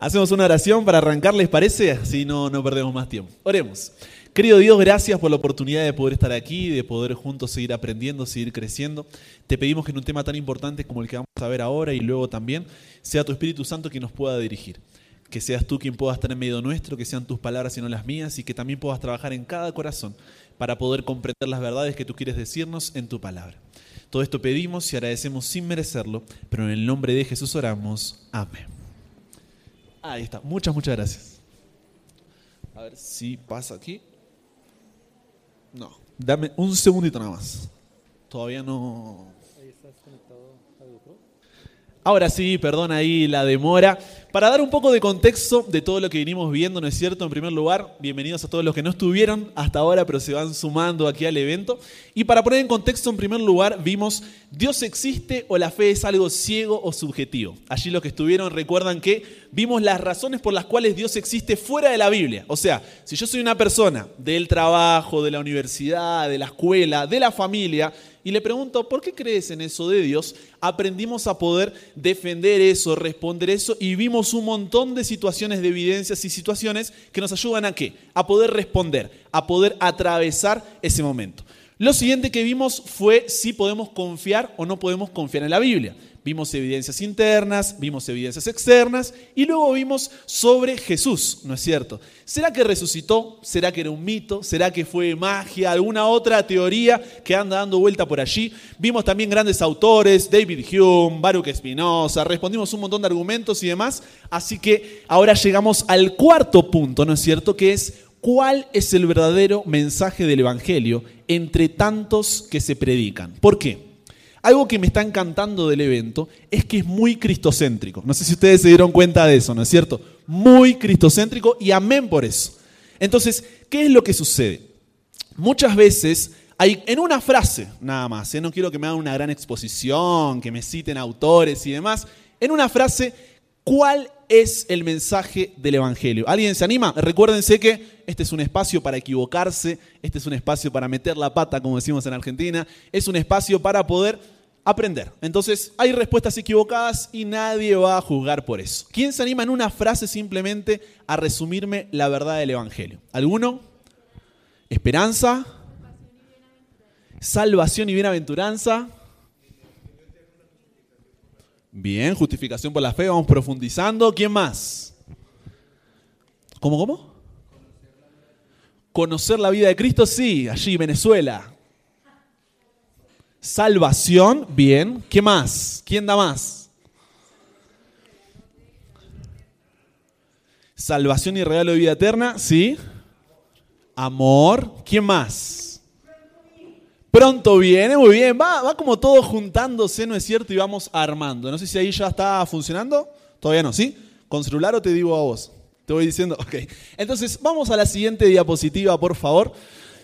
Hacemos una oración para arrancar, ¿les parece? Así no, no perdemos más tiempo. Oremos. Querido Dios, gracias por la oportunidad de poder estar aquí, de poder juntos seguir aprendiendo, seguir creciendo. Te pedimos que en un tema tan importante como el que vamos a ver ahora y luego también, sea tu Espíritu Santo quien nos pueda dirigir. Que seas tú quien pueda estar en medio nuestro, que sean tus palabras y no las mías, y que también puedas trabajar en cada corazón para poder comprender las verdades que tú quieres decirnos en tu palabra. Todo esto pedimos y agradecemos sin merecerlo, pero en el nombre de Jesús oramos. Amén. Ahí está. Muchas, muchas gracias. A ver si pasa aquí. No. Dame un segundito nada más. Todavía no. Ahora sí, perdón ahí la demora. Para dar un poco de contexto de todo lo que venimos viendo, ¿no es cierto? En primer lugar, bienvenidos a todos los que no estuvieron hasta ahora, pero se van sumando aquí al evento. Y para poner en contexto, en primer lugar, vimos Dios existe o la fe es algo ciego o subjetivo. Allí los que estuvieron recuerdan que vimos las razones por las cuales Dios existe fuera de la Biblia. O sea, si yo soy una persona del trabajo, de la universidad, de la escuela, de la familia, y le pregunto, ¿por qué crees en eso de Dios? Aprendimos a poder defender eso, responder eso y vimos un montón de situaciones, de evidencias y situaciones que nos ayudan a qué? A poder responder, a poder atravesar ese momento. Lo siguiente que vimos fue si podemos confiar o no podemos confiar en la Biblia. Vimos evidencias internas, vimos evidencias externas y luego vimos sobre Jesús, ¿no es cierto? ¿Será que resucitó? ¿Será que era un mito? ¿Será que fue magia? ¿Alguna otra teoría que anda dando vuelta por allí? Vimos también grandes autores, David Hume, Baruch Espinosa, respondimos un montón de argumentos y demás. Así que ahora llegamos al cuarto punto, ¿no es cierto? Que es cuál es el verdadero mensaje del Evangelio entre tantos que se predican. ¿Por qué? Algo que me está encantando del evento es que es muy cristocéntrico. No sé si ustedes se dieron cuenta de eso, ¿no es cierto? Muy cristocéntrico y amén por eso. Entonces, ¿qué es lo que sucede? Muchas veces hay en una frase nada más, ¿eh? no quiero que me hagan una gran exposición, que me citen autores y demás, en una frase, ¿cuál es el mensaje del Evangelio? ¿Alguien se anima? Recuérdense que este es un espacio para equivocarse, este es un espacio para meter la pata, como decimos en Argentina, es un espacio para poder aprender. Entonces, hay respuestas equivocadas y nadie va a juzgar por eso. ¿Quién se anima en una frase simplemente a resumirme la verdad del Evangelio? ¿Alguno? Esperanza, salvación y bienaventuranza. Bien, justificación por la fe, vamos profundizando. ¿Quién más? ¿Cómo, cómo? Conocer la vida de Cristo, sí, allí, Venezuela. Salvación, bien. ¿Qué más? ¿Quién da más? Salvación y regalo de vida eterna, sí. Amor, ¿quién más? Pronto viene, muy bien. Va, va como todo juntándose, ¿no es cierto? Y vamos armando. No sé si ahí ya está funcionando. Todavía no, ¿sí? ¿Con celular o te digo a vos? Te voy diciendo, ok. Entonces, vamos a la siguiente diapositiva, por favor.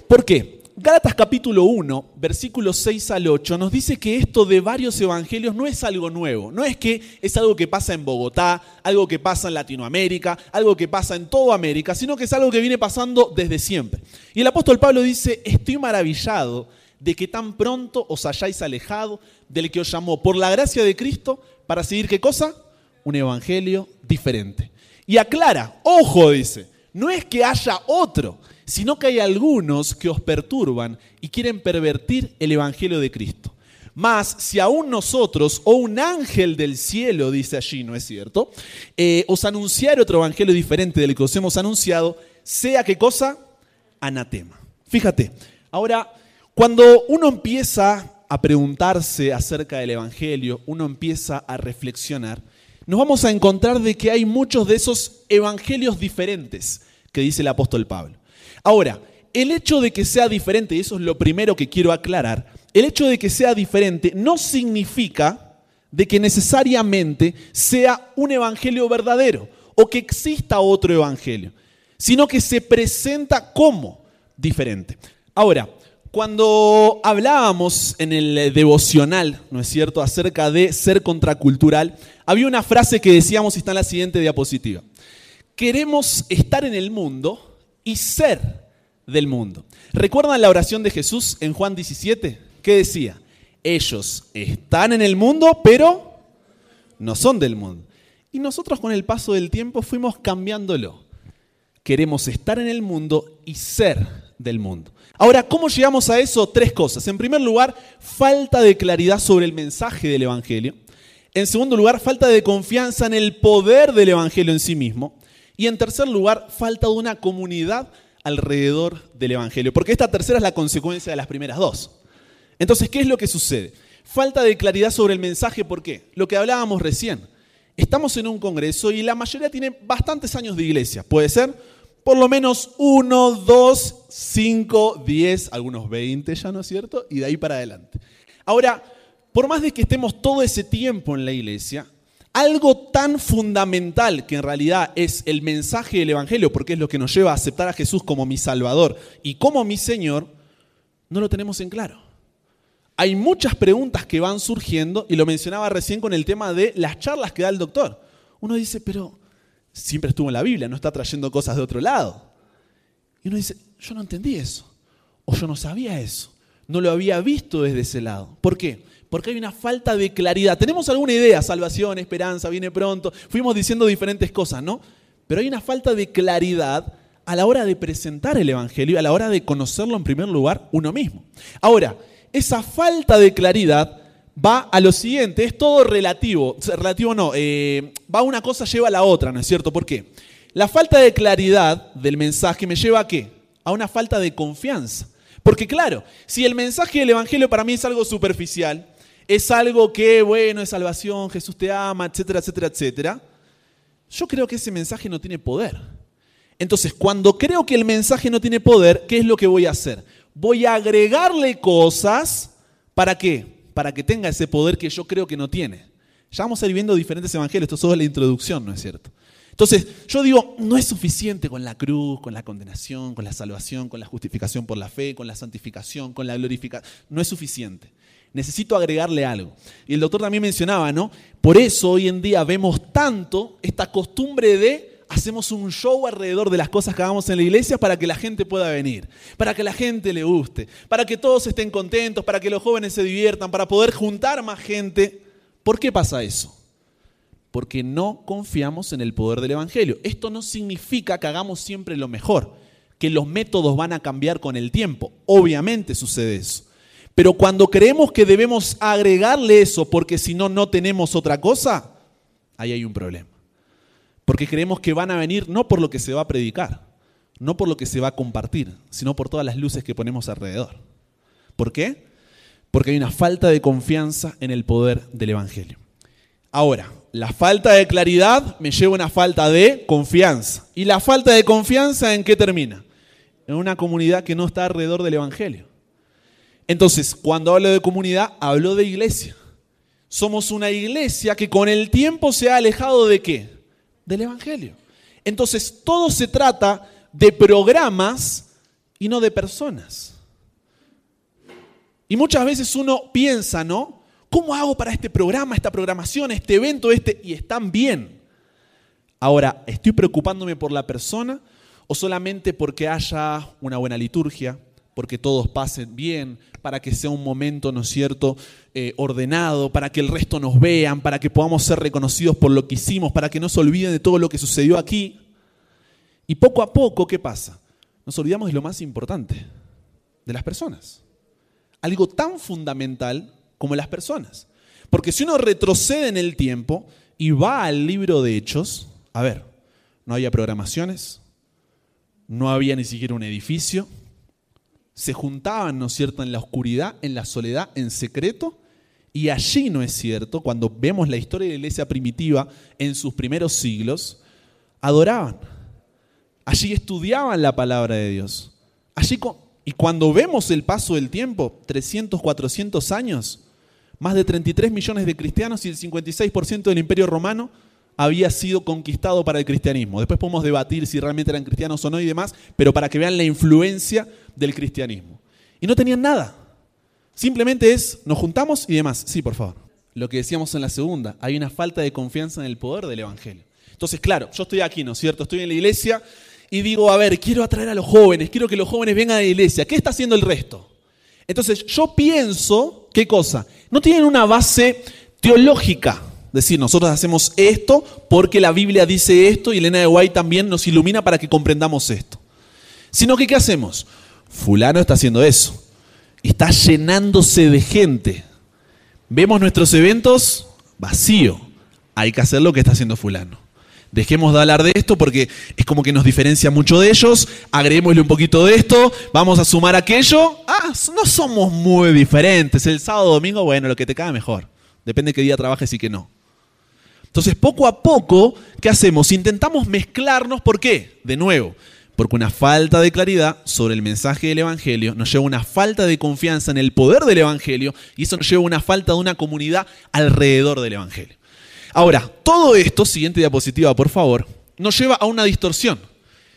¿Por qué? Gálatas capítulo 1, versículos 6 al 8, nos dice que esto de varios evangelios no es algo nuevo, no es que es algo que pasa en Bogotá, algo que pasa en Latinoamérica, algo que pasa en toda América, sino que es algo que viene pasando desde siempre. Y el apóstol Pablo dice, estoy maravillado de que tan pronto os hayáis alejado del que os llamó por la gracia de Cristo para seguir qué cosa? Un evangelio diferente. Y aclara, ojo, dice, no es que haya otro, sino que hay algunos que os perturban y quieren pervertir el Evangelio de Cristo. Mas si aún nosotros o un ángel del cielo, dice allí, ¿no es cierto? Eh, os anunciar otro Evangelio diferente del que os hemos anunciado, sea qué cosa? Anatema. Fíjate, ahora, cuando uno empieza a preguntarse acerca del Evangelio, uno empieza a reflexionar, nos vamos a encontrar de que hay muchos de esos evangelios diferentes que dice el apóstol Pablo. Ahora, el hecho de que sea diferente, y eso es lo primero que quiero aclarar, el hecho de que sea diferente no significa de que necesariamente sea un evangelio verdadero o que exista otro evangelio, sino que se presenta como diferente. Ahora, cuando hablábamos en el devocional, ¿no es cierto?, acerca de ser contracultural, había una frase que decíamos y está en la siguiente diapositiva. Queremos estar en el mundo, y ser del mundo. ¿Recuerdan la oración de Jesús en Juan 17? ¿Qué decía? Ellos están en el mundo, pero no son del mundo. y nosotros con el paso del tiempo fuimos cambiándolo. Queremos estar en el mundo y ser del mundo. Ahora, ¿cómo llegamos a eso? Tres cosas. En primer lugar, falta de claridad sobre el mensaje del Evangelio. En segundo lugar, falta de confianza en el poder del Evangelio en sí mismo. Y en tercer lugar, falta de una comunidad alrededor del Evangelio. Porque esta tercera es la consecuencia de las primeras dos. Entonces, ¿qué es lo que sucede? Falta de claridad sobre el mensaje, ¿por qué? Lo que hablábamos recién. Estamos en un congreso y la mayoría tiene bastantes años de iglesia. Puede ser por lo menos uno, dos, cinco, diez, algunos veinte ya, ¿no es cierto? Y de ahí para adelante. Ahora, por más de que estemos todo ese tiempo en la iglesia, algo tan fundamental que en realidad es el mensaje del Evangelio, porque es lo que nos lleva a aceptar a Jesús como mi Salvador y como mi Señor, no lo tenemos en claro. Hay muchas preguntas que van surgiendo y lo mencionaba recién con el tema de las charlas que da el doctor. Uno dice, pero siempre estuvo en la Biblia, no está trayendo cosas de otro lado. Y uno dice, yo no entendí eso, o yo no sabía eso, no lo había visto desde ese lado. ¿Por qué? Porque hay una falta de claridad. Tenemos alguna idea, salvación, esperanza, viene pronto, fuimos diciendo diferentes cosas, ¿no? Pero hay una falta de claridad a la hora de presentar el Evangelio, a la hora de conocerlo en primer lugar uno mismo. Ahora, esa falta de claridad va a lo siguiente, es todo relativo, relativo no, eh, va una cosa lleva a la otra, ¿no es cierto? ¿Por qué? La falta de claridad del mensaje me lleva a qué? A una falta de confianza. Porque claro, si el mensaje del Evangelio para mí es algo superficial, es algo que, bueno, es salvación, Jesús te ama, etcétera, etcétera, etcétera, yo creo que ese mensaje no tiene poder. Entonces, cuando creo que el mensaje no tiene poder, ¿qué es lo que voy a hacer? Voy a agregarle cosas, ¿para qué? para que tenga ese poder que yo creo que no tiene. Ya vamos a ir viendo diferentes evangelios, esto es solo la introducción, ¿no es cierto? Entonces, yo digo, no es suficiente con la cruz, con la condenación, con la salvación, con la justificación por la fe, con la santificación, con la glorificación. No es suficiente. Necesito agregarle algo. Y el doctor también mencionaba, ¿no? Por eso hoy en día vemos tanto esta costumbre de hacemos un show alrededor de las cosas que hagamos en la iglesia para que la gente pueda venir, para que la gente le guste, para que todos estén contentos, para que los jóvenes se diviertan, para poder juntar más gente. ¿Por qué pasa eso? Porque no confiamos en el poder del Evangelio. Esto no significa que hagamos siempre lo mejor, que los métodos van a cambiar con el tiempo. Obviamente sucede eso. Pero cuando creemos que debemos agregarle eso porque si no, no tenemos otra cosa, ahí hay un problema. Porque creemos que van a venir no por lo que se va a predicar, no por lo que se va a compartir, sino por todas las luces que ponemos alrededor. ¿Por qué? Porque hay una falta de confianza en el poder del Evangelio. Ahora, la falta de claridad me lleva a una falta de confianza. ¿Y la falta de confianza en qué termina? En una comunidad que no está alrededor del Evangelio. Entonces, cuando hablo de comunidad, hablo de iglesia. Somos una iglesia que con el tiempo se ha alejado de qué? del Evangelio. Entonces, todo se trata de programas y no de personas. Y muchas veces uno piensa, ¿no? ¿Cómo hago para este programa, esta programación, este evento, este? Y están bien. Ahora, ¿estoy preocupándome por la persona o solamente porque haya una buena liturgia, porque todos pasen bien, para que sea un momento, ¿no es cierto?, eh, ordenado, para que el resto nos vean, para que podamos ser reconocidos por lo que hicimos, para que no se olviden de todo lo que sucedió aquí. Y poco a poco, ¿qué pasa? Nos olvidamos de lo más importante, de las personas. Algo tan fundamental como las personas. Porque si uno retrocede en el tiempo y va al libro de Hechos, a ver, no había programaciones, no había ni siquiera un edificio, se juntaban, ¿no es cierto?, en la oscuridad, en la soledad, en secreto. Y allí, ¿no es cierto?, cuando vemos la historia de la iglesia primitiva en sus primeros siglos, adoraban. Allí estudiaban la palabra de Dios. Allí, y cuando vemos el paso del tiempo, 300, 400 años, más de 33 millones de cristianos y el 56% del imperio romano, había sido conquistado para el cristianismo. Después podemos debatir si realmente eran cristianos o no y demás, pero para que vean la influencia del cristianismo. Y no tenían nada. Simplemente es, nos juntamos y demás. Sí, por favor. Lo que decíamos en la segunda, hay una falta de confianza en el poder del Evangelio. Entonces, claro, yo estoy aquí, ¿no es cierto? Estoy en la iglesia y digo, a ver, quiero atraer a los jóvenes, quiero que los jóvenes vengan a la iglesia. ¿Qué está haciendo el resto? Entonces, yo pienso, ¿qué cosa? No tienen una base teológica decir, nosotros hacemos esto porque la Biblia dice esto y Elena de White también nos ilumina para que comprendamos esto. Sino que, ¿qué hacemos? Fulano está haciendo eso. Está llenándose de gente. Vemos nuestros eventos vacío. Hay que hacer lo que está haciendo fulano. Dejemos de hablar de esto porque es como que nos diferencia mucho de ellos. Agreguémosle un poquito de esto. Vamos a sumar aquello. Ah, no somos muy diferentes. El sábado, domingo, bueno, lo que te cae mejor. Depende de qué día trabajes y qué no. Entonces, poco a poco, ¿qué hacemos? Intentamos mezclarnos. ¿Por qué? De nuevo, porque una falta de claridad sobre el mensaje del Evangelio nos lleva a una falta de confianza en el poder del Evangelio y eso nos lleva a una falta de una comunidad alrededor del Evangelio. Ahora, todo esto, siguiente diapositiva por favor, nos lleva a una distorsión.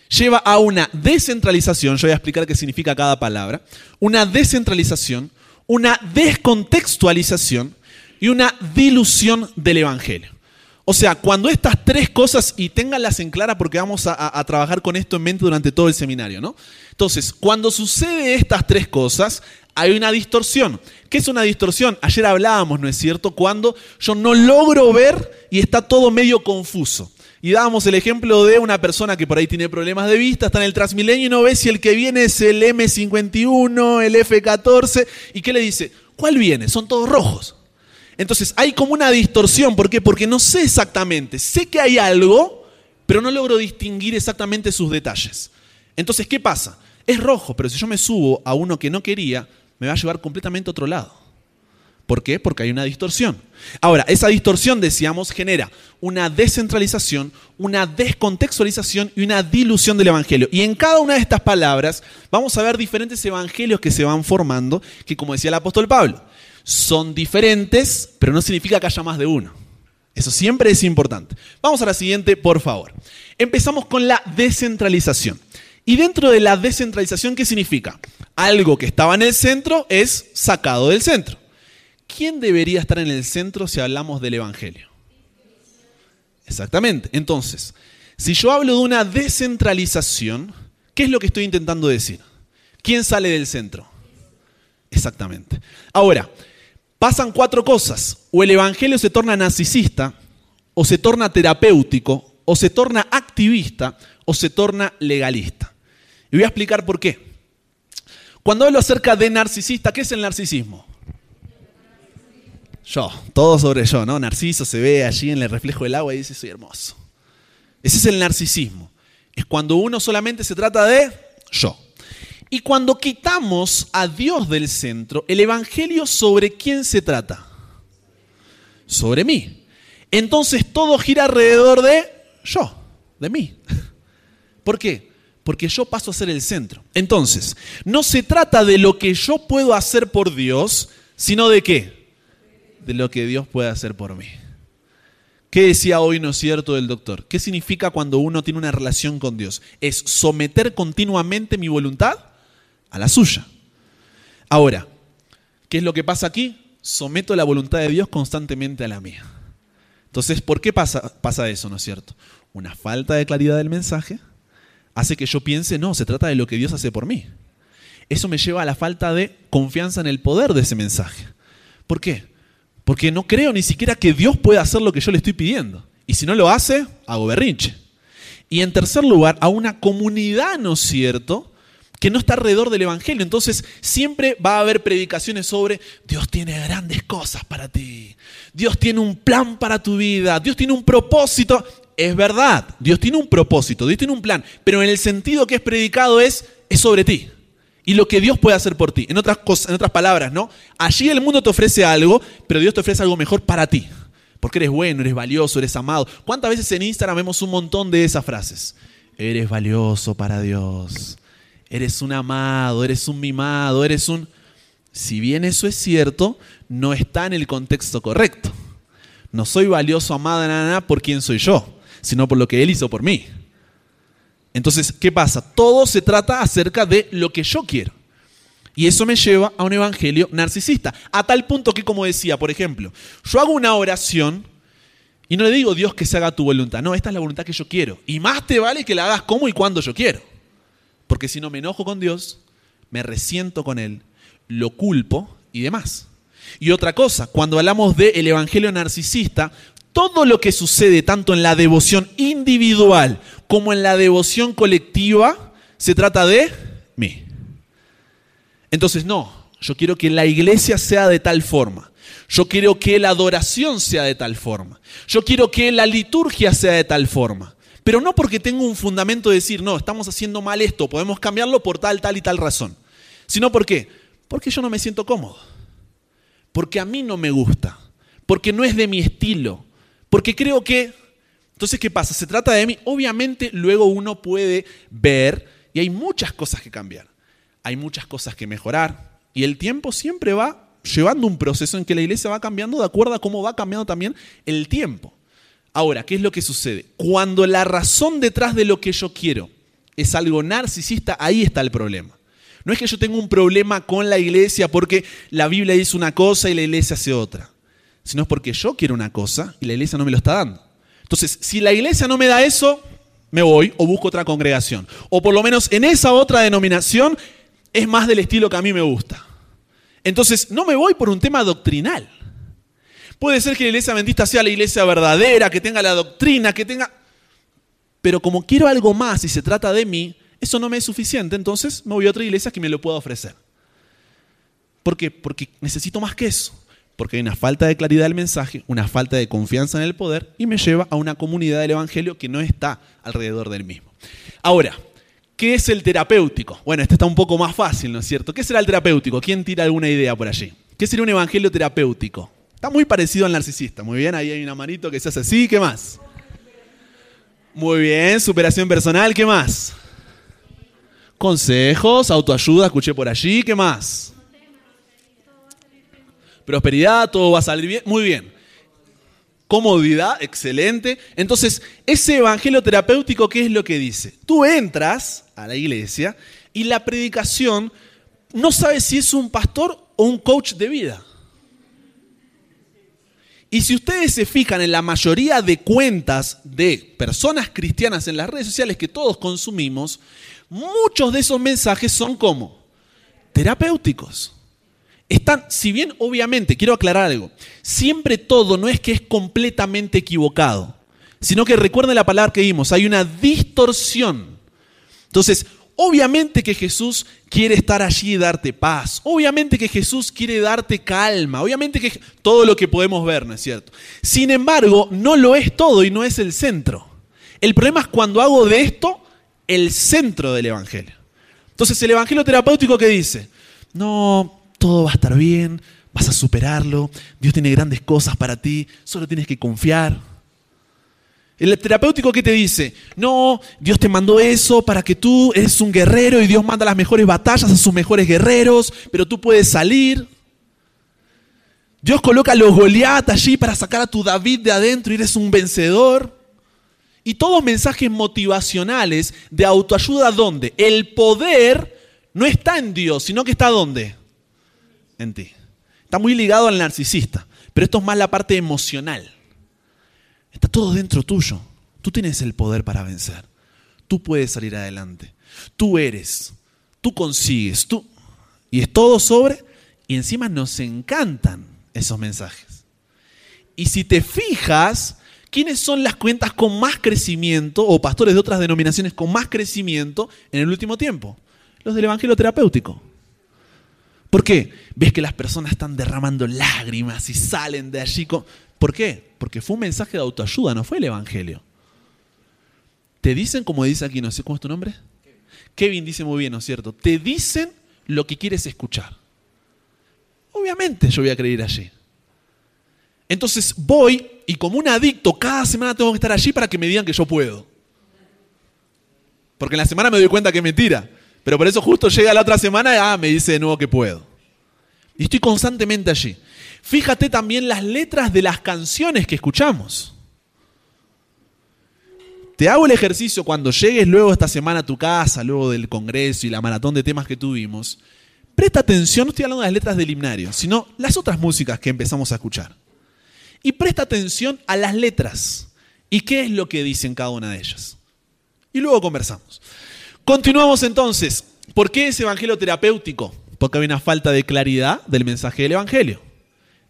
Lleva a una descentralización, yo voy a explicar qué significa cada palabra, una descentralización, una descontextualización y una dilución del Evangelio. O sea, cuando estas tres cosas, y ténganlas en clara porque vamos a, trabajar con esto en mente durante todo el seminario, ¿no? Entonces, cuando sucede estas tres cosas, hay una distorsión. ¿Qué es una distorsión? Ayer hablábamos, ¿no es cierto? Cuando yo no logro ver y está todo medio confuso. Y dábamos el ejemplo de una persona que por ahí tiene problemas de vista, está en el Transmilenio y no ve si el que viene es el M51, el F14. ¿Y qué le dice? ¿Cuál viene? Son todos rojos. Entonces hay como una distorsión. ¿Por qué? Porque no sé exactamente. Sé que hay algo, pero no logro distinguir exactamente sus detalles. Entonces, ¿qué pasa? Es rojo, pero si yo me subo a uno que no quería, me va a llevar completamente a otro lado. ¿Por qué? Porque hay una distorsión. Ahora, esa distorsión, decíamos, genera una descentralización, una descontextualización y una dilución del Evangelio. Y en cada una de estas palabras vamos a ver diferentes evangelios que se van formando, que como decía el apóstol Pablo, son diferentes, pero no significa que haya más de uno. Eso siempre es importante. Vamos a la siguiente, por favor. Empezamos con la descentralización. Y dentro de la descentralización, ¿qué significa? Algo que estaba en el centro es sacado del centro. ¿Quién debería estar en el centro si hablamos del Evangelio? Exactamente. Entonces, si yo hablo de una descentralización, ¿qué es lo que estoy intentando decir? ¿Quién sale del centro? Exactamente. Ahora, pasan cuatro cosas. O el Evangelio se torna narcisista, o se torna terapéutico, o se torna activista, o se torna legalista. Y voy a explicar por qué. Cuando hablo acerca de narcisista, ¿qué es el narcisismo? Yo, todo sobre yo, ¿no? Narciso se ve allí en el reflejo del agua y dice, soy hermoso. Ese es el narcisismo. Es cuando uno solamente se trata de yo. Y cuando quitamos a Dios del centro, el Evangelio sobre quién se trata? Sobre mí. Entonces todo gira alrededor de yo, de mí. ¿Por qué? Porque yo paso a ser el centro. Entonces, no se trata de lo que yo puedo hacer por Dios, sino de qué? De lo que Dios puede hacer por mí. ¿Qué decía hoy, no es cierto, el doctor? ¿Qué significa cuando uno tiene una relación con Dios? Es someter continuamente mi voluntad a la suya. Ahora, ¿qué es lo que pasa aquí? Someto la voluntad de Dios constantemente a la mía. Entonces, ¿por qué pasa, eso, no es cierto? Una falta de claridad del mensaje hace que yo piense, no, se trata de lo que Dios hace por mí. Eso me lleva a la falta de confianza en el poder de ese mensaje. ¿Por qué? Porque no creo ni siquiera que Dios pueda hacer lo que yo le estoy pidiendo. Y si no lo hace, hago berrinche. Y en tercer lugar, a una comunidad, ¿no es cierto?, que no está alrededor del Evangelio. Entonces siempre va a haber predicaciones sobre Dios tiene grandes cosas para ti. Dios tiene un plan para tu vida. Dios tiene un propósito. Es verdad, Dios tiene un propósito, Dios tiene un plan, pero en el sentido que es predicado es, es sobre ti. Y lo que Dios puede hacer por ti. En otras, cosas, en otras palabras, ¿no? Allí el mundo te ofrece algo, pero Dios te ofrece algo mejor para ti. Porque eres bueno, eres valioso, eres amado. ¿Cuántas veces en Instagram vemos un montón de esas frases? Eres valioso para Dios eres un amado, eres un mimado, eres un... Si bien eso es cierto, no está en el contexto correcto. No soy valioso, amado, nada, por quién soy yo, sino por lo que Él hizo por mí. Entonces, ¿qué pasa? Todo se trata acerca de lo que yo quiero. Y eso me lleva a un evangelio narcisista. A tal punto que, como decía, por ejemplo, yo hago una oración y no le digo Dios que se haga tu voluntad. No, esta es la voluntad que yo quiero. Y más te vale que la hagas como y cuando yo quiero. Porque si no me enojo con Dios, me resiento con Él, lo culpo y demás. Y otra cosa, cuando hablamos del evangelio narcisista, todo lo que sucede tanto en la devoción individual como en la devoción colectiva se trata de mí. Entonces, no, yo quiero que la iglesia sea de tal forma. Yo quiero que la adoración sea de tal forma. Yo quiero que la liturgia sea de tal forma. Pero no porque tengo un fundamento de decir, no, estamos haciendo mal esto, podemos cambiarlo por tal, tal y tal razón. Sino porque, porque yo no me siento cómodo. Porque a mí no me gusta. Porque no es de mi estilo. Porque creo que... Entonces, ¿qué pasa? Se trata de mí. Obviamente luego uno puede ver y hay muchas cosas que cambiar. Hay muchas cosas que mejorar. Y el tiempo siempre va llevando un proceso en que la iglesia va cambiando de acuerdo a cómo va cambiando también el tiempo. Ahora, ¿qué es lo que sucede? Cuando la razón detrás de lo que yo quiero es algo narcisista, ahí está el problema. No es que yo tenga un problema con la iglesia porque la Biblia dice una cosa y la iglesia hace otra, sino es porque yo quiero una cosa y la iglesia no me lo está dando. Entonces, si la iglesia no me da eso, me voy o busco otra congregación. O por lo menos en esa otra denominación es más del estilo que a mí me gusta. Entonces, no me voy por un tema doctrinal. Puede ser que la iglesia adventista sea la iglesia verdadera, que tenga la doctrina, que tenga... Pero como quiero algo más y se trata de mí, eso no me es suficiente, entonces me voy a otra iglesia que me lo pueda ofrecer. ¿Por qué? Porque necesito más que eso. Porque hay una falta de claridad del mensaje, una falta de confianza en el poder y me lleva a una comunidad del Evangelio que no está alrededor del mismo. Ahora, ¿Qué es el terapéutico? Bueno, este está un poco más fácil, ¿no es cierto? ¿Qué será el terapéutico? ¿Quién tira alguna idea por allí? ¿Qué sería un evangelio terapéutico? Está muy parecido al narcisista. Muy bien, ahí hay una manito que se hace así. ¿Qué más? Muy bien, superación personal. ¿Qué más? Consejos, autoayuda, escuché por allí. ¿Qué más? Prosperidad, todo va a salir bien. Muy bien comodidad, excelente. Entonces, ese evangelio terapéutico, ¿qué es lo que dice? Tú entras a la iglesia y la predicación no sabes si es un pastor o un coach de vida. Y si ustedes se fijan en la mayoría de cuentas de personas cristianas en las redes sociales que todos consumimos, muchos de esos mensajes son como terapéuticos. Están, si bien obviamente, quiero aclarar algo, siempre todo no es que es completamente equivocado, sino que recuerden la palabra que vimos, hay una distorsión. Entonces, obviamente que Jesús quiere estar allí y darte paz, obviamente que Jesús quiere darte calma, obviamente que todo lo que podemos ver, ¿no es cierto? Sin embargo, no lo es todo y no es el centro. El problema es cuando hago de esto el centro del Evangelio. Entonces, el Evangelio terapéutico que dice, no, todo va a estar bien, vas a superarlo, Dios tiene grandes cosas para ti, solo tienes que confiar. El terapéutico que te dice, no, Dios te mandó eso para que tú eres un guerrero y Dios manda las mejores batallas a sus mejores guerreros, pero tú puedes salir. Dios coloca a los Goliat allí para sacar a tu David de adentro y eres un vencedor. Y todos mensajes motivacionales de autoayuda, ¿dónde? El poder no está en Dios, sino que está ¿dónde? en ti. Está muy ligado al narcisista, pero esto es más la parte emocional. Está todo dentro tuyo. Tú tienes el poder para vencer. Tú puedes salir adelante. Tú eres. Tú consigues. Tú. Y es todo sobre. Y encima nos encantan esos mensajes. Y si te fijas, ¿quiénes son las cuentas con más crecimiento o pastores de otras denominaciones con más crecimiento en el último tiempo? Los del Evangelio terapéutico. ¿Por qué? Ves que las personas están derramando lágrimas y salen de allí. ¿Por qué? Porque fue un mensaje de autoayuda, no fue el Evangelio. Te dicen, como dice aquí, no sé cómo es tu nombre. Kevin dice muy bien, ¿no es cierto? Te dicen lo que quieres escuchar. Obviamente yo voy a creer allí. Entonces voy y como un adicto cada semana tengo que estar allí para que me digan que yo puedo. Porque en la semana me doy cuenta que es mentira. Pero por eso justo llega la otra semana y ah, me dice de nuevo que puedo. Y estoy constantemente allí. Fíjate también las letras de las canciones que escuchamos. Te hago el ejercicio cuando llegues luego esta semana a tu casa, luego del congreso y la maratón de temas que tuvimos. Presta atención, no estoy hablando de las letras del himnario, sino las otras músicas que empezamos a escuchar. Y presta atención a las letras y qué es lo que dicen cada una de ellas. Y luego conversamos. Continuamos entonces. ¿Por qué es evangelio terapéutico? Porque hay una falta de claridad del mensaje del evangelio.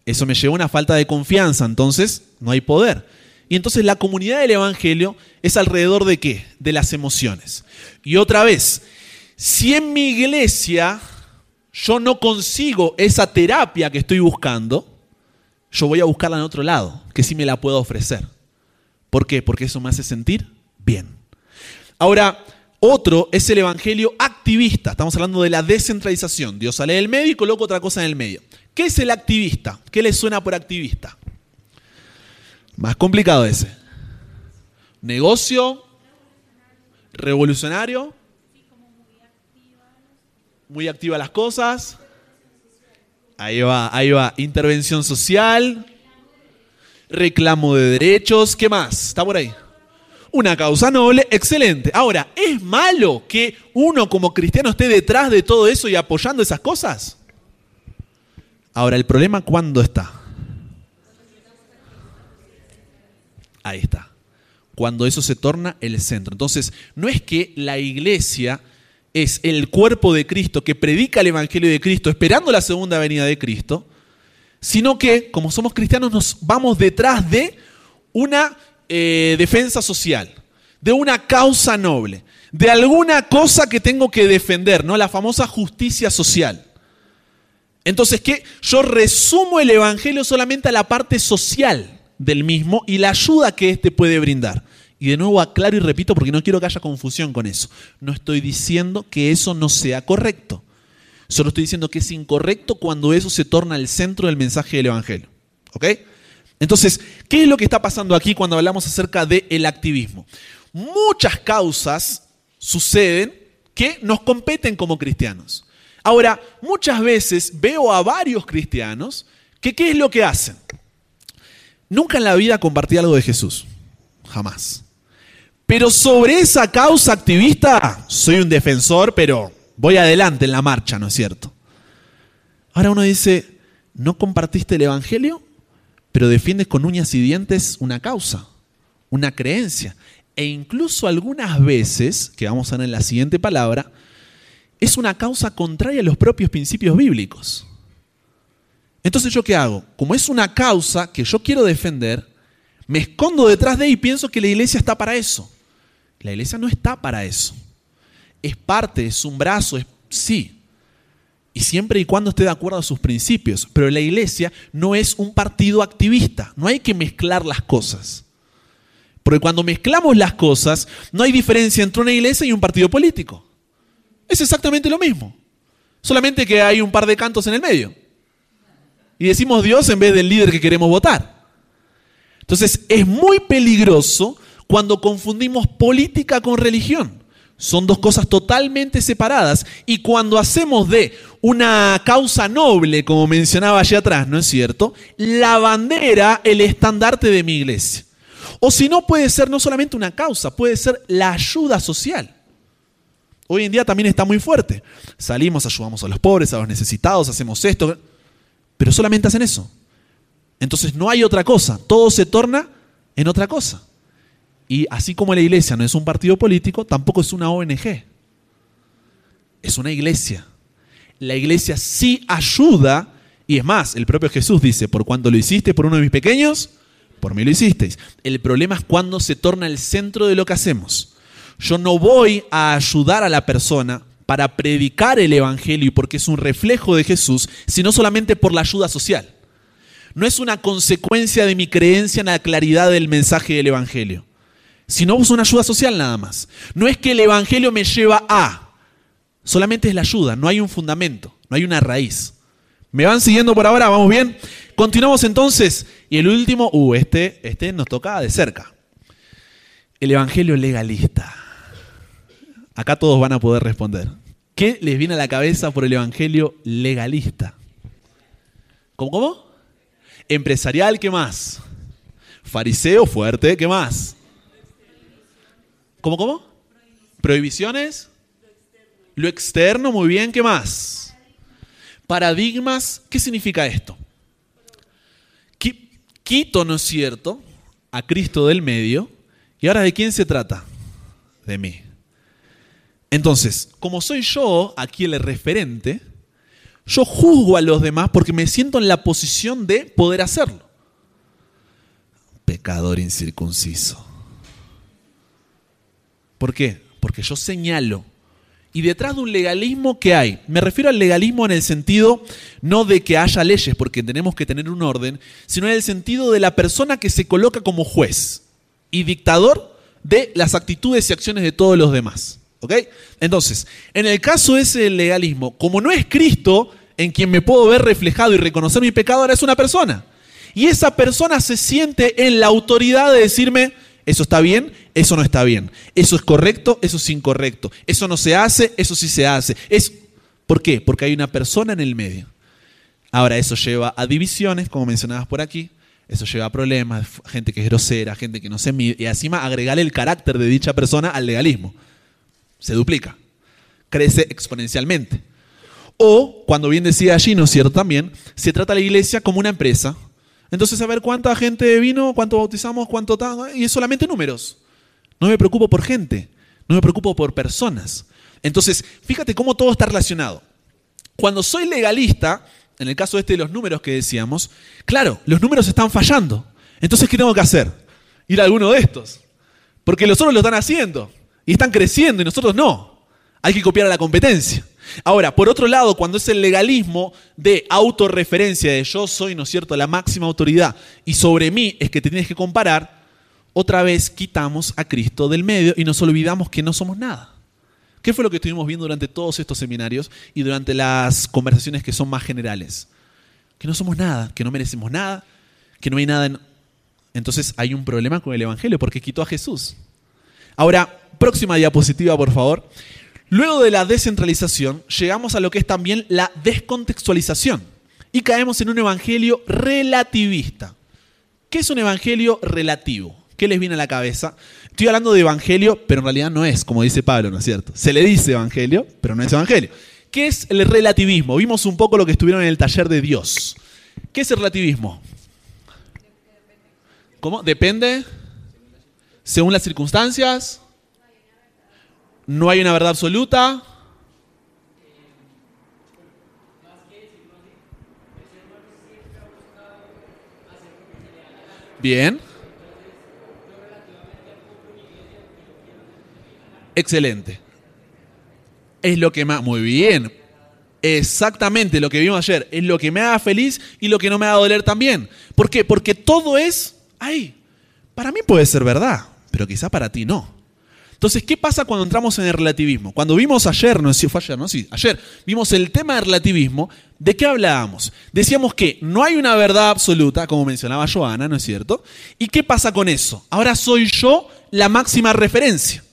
Eso me lleva a una falta de confianza, entonces no hay poder. Y entonces la comunidad del Evangelio es alrededor de qué? De las emociones. Y otra vez, si en mi iglesia yo no consigo esa terapia que estoy buscando, yo voy a buscarla en otro lado, que sí me la puedo ofrecer. ¿Por qué? Porque eso me hace sentir bien. Ahora, otro es el evangelio activista. Estamos hablando de la descentralización. Dios sale del medio y coloca otra cosa en el medio. ¿Qué es el activista? ¿Qué le suena por activista? Más complicado ese. Negocio, revolucionario, muy activa las cosas. Ahí va, ahí va. Intervención social, reclamo de derechos. ¿Qué más? ¿Está por ahí? Una causa noble, excelente. Ahora, ¿es malo que uno como cristiano esté detrás de todo eso y apoyando esas cosas? Ahora, el problema cuándo está. Ahí está. Cuando eso se torna el centro. Entonces, no es que la iglesia es el cuerpo de Cristo que predica el Evangelio de Cristo esperando la segunda venida de Cristo, sino que, como somos cristianos, nos vamos detrás de una eh, defensa social, de una causa noble, de alguna cosa que tengo que defender, ¿no? La famosa justicia social. Entonces, ¿qué? Yo resumo el Evangelio solamente a la parte social del mismo y la ayuda que éste puede brindar. Y de nuevo aclaro y repito porque no quiero que haya confusión con eso. No estoy diciendo que eso no sea correcto. Solo estoy diciendo que es incorrecto cuando eso se torna el centro del mensaje del Evangelio. ¿Ok? Entonces, ¿qué es lo que está pasando aquí cuando hablamos acerca del activismo? Muchas causas suceden que nos competen como cristianos. Ahora, muchas veces veo a varios cristianos que ¿qué es lo que hacen? Nunca en la vida compartí algo de Jesús. Jamás. Pero sobre esa causa activista soy un defensor, pero voy adelante en la marcha, ¿no es cierto? Ahora uno dice, no compartiste el Evangelio, pero defiendes con uñas y dientes una causa, una creencia. E incluso algunas veces, que vamos a ver en la siguiente palabra, es una causa contraria a los propios principios bíblicos. Entonces yo qué hago? Como es una causa que yo quiero defender, me escondo detrás de y pienso que la iglesia está para eso. La iglesia no está para eso. Es parte, es un brazo, es sí. Y siempre y cuando esté de acuerdo a sus principios. Pero la iglesia no es un partido activista. No hay que mezclar las cosas. Porque cuando mezclamos las cosas, no hay diferencia entre una iglesia y un partido político. Es exactamente lo mismo. Solamente que hay un par de cantos en el medio. Y decimos Dios en vez del líder que queremos votar. Entonces es muy peligroso cuando confundimos política con religión. Son dos cosas totalmente separadas. Y cuando hacemos de una causa noble, como mencionaba allá atrás, ¿no es cierto? La bandera, el estandarte de mi iglesia. O si no, puede ser no solamente una causa, puede ser la ayuda social. Hoy en día también está muy fuerte. Salimos, ayudamos a los pobres, a los necesitados, hacemos esto, pero solamente hacen eso. Entonces no hay otra cosa, todo se torna en otra cosa. Y así como la iglesia no es un partido político, tampoco es una ONG. Es una iglesia. La iglesia sí ayuda, y es más, el propio Jesús dice, por cuanto lo hiciste por uno de mis pequeños, por mí lo hicisteis. El problema es cuando se torna el centro de lo que hacemos. Yo no voy a ayudar a la persona para predicar el Evangelio porque es un reflejo de Jesús, sino solamente por la ayuda social. No es una consecuencia de mi creencia en la claridad del mensaje del Evangelio sino es una ayuda social nada más. No es que el Evangelio me lleva a, solamente es la ayuda, no hay un fundamento, no hay una raíz. ¿Me van siguiendo por ahora? ¿Vamos bien? Continuamos entonces. Y el último, uh, este, este nos toca de cerca. El Evangelio legalista. Acá todos van a poder responder. ¿Qué les viene a la cabeza por el Evangelio legalista? ¿Cómo? ¿Cómo? Empresarial, ¿qué más? Fariseo fuerte, ¿qué más? ¿Cómo, cómo? Prohibiciones. Lo externo, muy bien, ¿qué más? Paradigmas, ¿qué significa esto? Quito, ¿no es cierto?, a Cristo del medio. ¿Y ahora de quién se trata? De mí. Entonces, como soy yo aquí el referente, yo juzgo a los demás porque me siento en la posición de poder hacerlo. pecador incircunciso. ¿Por qué? Porque yo señalo. Y detrás de un legalismo que hay, me refiero al legalismo en el sentido no de que haya leyes, porque tenemos que tener un orden, sino en el sentido de la persona que se coloca como juez y dictador de las actitudes y acciones de todos los demás. ¿Ok? Entonces, en el caso ese legalismo, como no es Cristo en quien me puedo ver reflejado y reconocer mi pecado, ahora es una persona. Y esa persona se siente en la autoridad de decirme, eso está bien, eso no está bien. Eso es correcto, eso es incorrecto. Eso no se hace, eso sí se hace. Es, ¿Por qué? Porque hay una persona en el medio. Ahora, eso lleva a divisiones, como mencionabas por aquí. Eso lleva a problemas, gente que es grosera, gente que no se mide. Y encima agregarle el carácter de dicha persona al legalismo se duplica, crece exponencialmente. O, cuando bien decía allí, ¿no es cierto? También, se trata a la iglesia como una empresa. Entonces, a ver cuánta gente vino, cuánto bautizamos, cuánto... Y es solamente números. No me preocupo por gente, no me preocupo por personas. Entonces, fíjate cómo todo está relacionado. Cuando soy legalista, en el caso este de los números que decíamos, claro, los números están fallando. Entonces, ¿qué tengo que hacer? Ir a alguno de estos. Porque los otros lo están haciendo. Y están creciendo y nosotros no. Hay que copiar a la competencia. Ahora, por otro lado, cuando es el legalismo de autorreferencia, de yo soy, ¿no es cierto?, la máxima autoridad y sobre mí es que te tienes que comparar, otra vez quitamos a Cristo del medio y nos olvidamos que no somos nada. ¿Qué fue lo que estuvimos viendo durante todos estos seminarios y durante las conversaciones que son más generales? Que no somos nada, que no merecemos nada, que no hay nada en... Entonces hay un problema con el Evangelio porque quitó a Jesús. Ahora, Próxima diapositiva, por favor. Luego de la descentralización, llegamos a lo que es también la descontextualización y caemos en un evangelio relativista. ¿Qué es un evangelio relativo? ¿Qué les viene a la cabeza? Estoy hablando de evangelio, pero en realidad no es, como dice Pablo, ¿no es cierto? Se le dice evangelio, pero no es evangelio. ¿Qué es el relativismo? Vimos un poco lo que estuvieron en el taller de Dios. ¿Qué es el relativismo? ¿Cómo? Depende según las circunstancias no hay una verdad absoluta. Bien. Excelente. Es lo que más... Muy bien. Exactamente lo que vimos ayer. Es lo que me haga feliz y lo que no me haga doler también. ¿Por qué? Porque todo es... Ay, para mí puede ser verdad, pero quizá para ti no. Entonces, ¿qué pasa cuando entramos en el relativismo? Cuando vimos ayer, no sé si fue ayer, ¿no? Sí, ayer vimos el tema del relativismo, ¿de qué hablábamos? Decíamos que no hay una verdad absoluta, como mencionaba Joana, ¿no es cierto? ¿Y qué pasa con eso? Ahora soy yo la máxima referencia.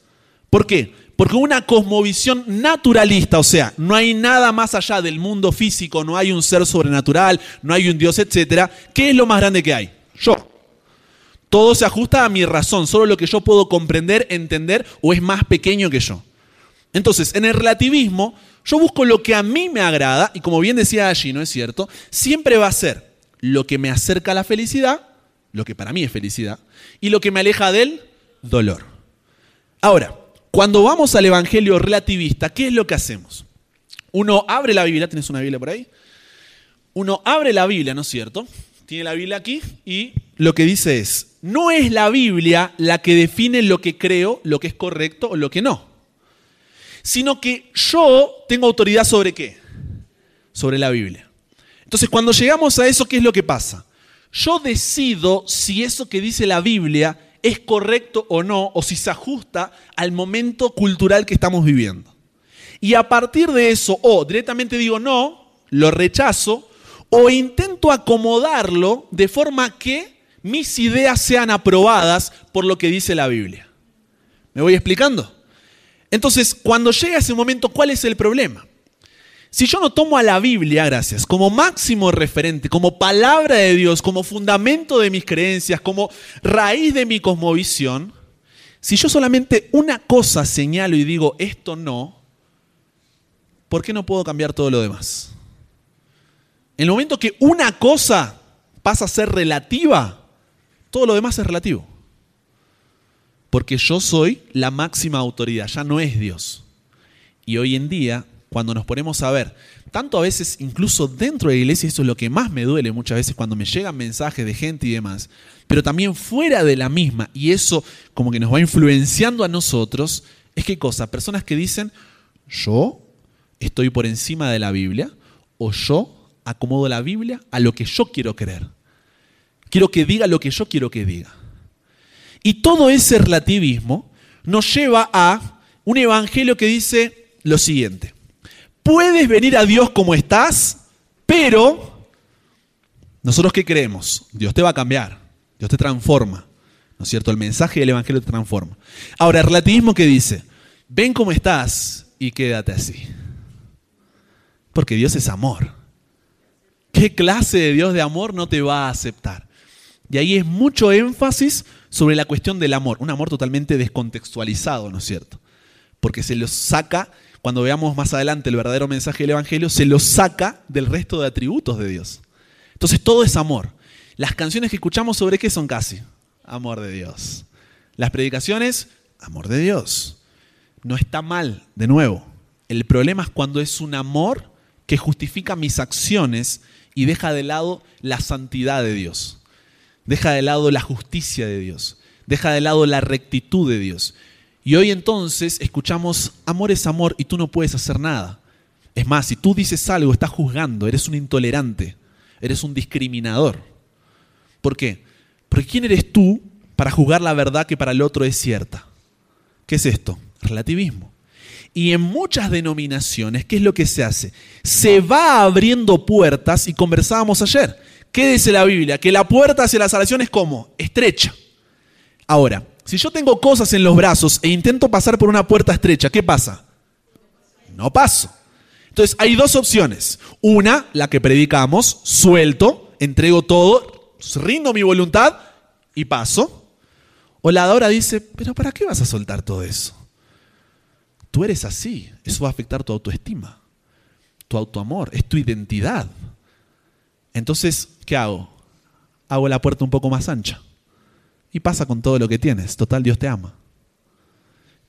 ¿Por qué? Porque una cosmovisión naturalista, o sea, no hay nada más allá del mundo físico, no hay un ser sobrenatural, no hay un Dios, etcétera, ¿qué es lo más grande que hay? Yo. Todo se ajusta a mi razón, solo lo que yo puedo comprender, entender o es más pequeño que yo. Entonces, en el relativismo, yo busco lo que a mí me agrada y como bien decía allí, ¿no es cierto? Siempre va a ser lo que me acerca a la felicidad, lo que para mí es felicidad, y lo que me aleja del dolor. Ahora, cuando vamos al evangelio relativista, ¿qué es lo que hacemos? Uno abre la Biblia, ¿tienes una Biblia por ahí? Uno abre la Biblia, ¿no es cierto? Tiene la Biblia aquí y lo que dice es, no es la Biblia la que define lo que creo, lo que es correcto o lo que no, sino que yo tengo autoridad sobre qué? Sobre la Biblia. Entonces, cuando llegamos a eso, ¿qué es lo que pasa? Yo decido si eso que dice la Biblia es correcto o no, o si se ajusta al momento cultural que estamos viviendo. Y a partir de eso, o directamente digo no, lo rechazo, o intento acomodarlo de forma que mis ideas sean aprobadas por lo que dice la Biblia. ¿Me voy explicando? Entonces, cuando llega ese momento, ¿cuál es el problema? Si yo no tomo a la Biblia, gracias, como máximo referente, como palabra de Dios, como fundamento de mis creencias, como raíz de mi cosmovisión, si yo solamente una cosa señalo y digo esto no, ¿por qué no puedo cambiar todo lo demás? En el momento que una cosa pasa a ser relativa, todo lo demás es relativo. Porque yo soy la máxima autoridad, ya no es Dios. Y hoy en día cuando nos ponemos a ver, tanto a veces incluso dentro de la iglesia, eso es lo que más me duele muchas veces cuando me llegan mensajes de gente y demás, pero también fuera de la misma, y eso como que nos va influenciando a nosotros, es qué cosa, personas que dicen, yo estoy por encima de la Biblia, o yo acomodo la Biblia a lo que yo quiero creer. Quiero que diga lo que yo quiero que diga. Y todo ese relativismo nos lleva a un evangelio que dice lo siguiente. Puedes venir a Dios como estás, pero nosotros qué creemos? Dios te va a cambiar, Dios te transforma. ¿No es cierto? El mensaje del evangelio te transforma. Ahora, el relativismo que dice, ven como estás y quédate así. Porque Dios es amor. ¿Qué clase de Dios de amor no te va a aceptar? Y ahí es mucho énfasis sobre la cuestión del amor, un amor totalmente descontextualizado, ¿no es cierto? Porque se lo saca, cuando veamos más adelante el verdadero mensaje del Evangelio, se lo saca del resto de atributos de Dios. Entonces todo es amor. Las canciones que escuchamos sobre qué son casi? Amor de Dios. Las predicaciones, amor de Dios. No está mal, de nuevo. El problema es cuando es un amor que justifica mis acciones y deja de lado la santidad de Dios. Deja de lado la justicia de Dios. Deja de lado la rectitud de Dios. Y hoy entonces escuchamos, amor es amor y tú no puedes hacer nada. Es más, si tú dices algo, estás juzgando, eres un intolerante, eres un discriminador. ¿Por qué? Porque ¿quién eres tú para juzgar la verdad que para el otro es cierta? ¿Qué es esto? Relativismo. Y en muchas denominaciones, ¿qué es lo que se hace? Se va abriendo puertas y conversábamos ayer. ¿Qué dice la Biblia? Que la puerta hacia la salvación es como estrecha. Ahora, si yo tengo cosas en los brazos e intento pasar por una puerta estrecha, ¿qué pasa? No paso. Entonces hay dos opciones. Una, la que predicamos, suelto, entrego todo, rindo mi voluntad y paso. O la de ahora dice, pero ¿para qué vas a soltar todo eso? Tú eres así, eso va a afectar tu autoestima, tu autoamor, es tu identidad. Entonces, ¿qué hago? Hago la puerta un poco más ancha. Y pasa con todo lo que tienes. Total, Dios te ama.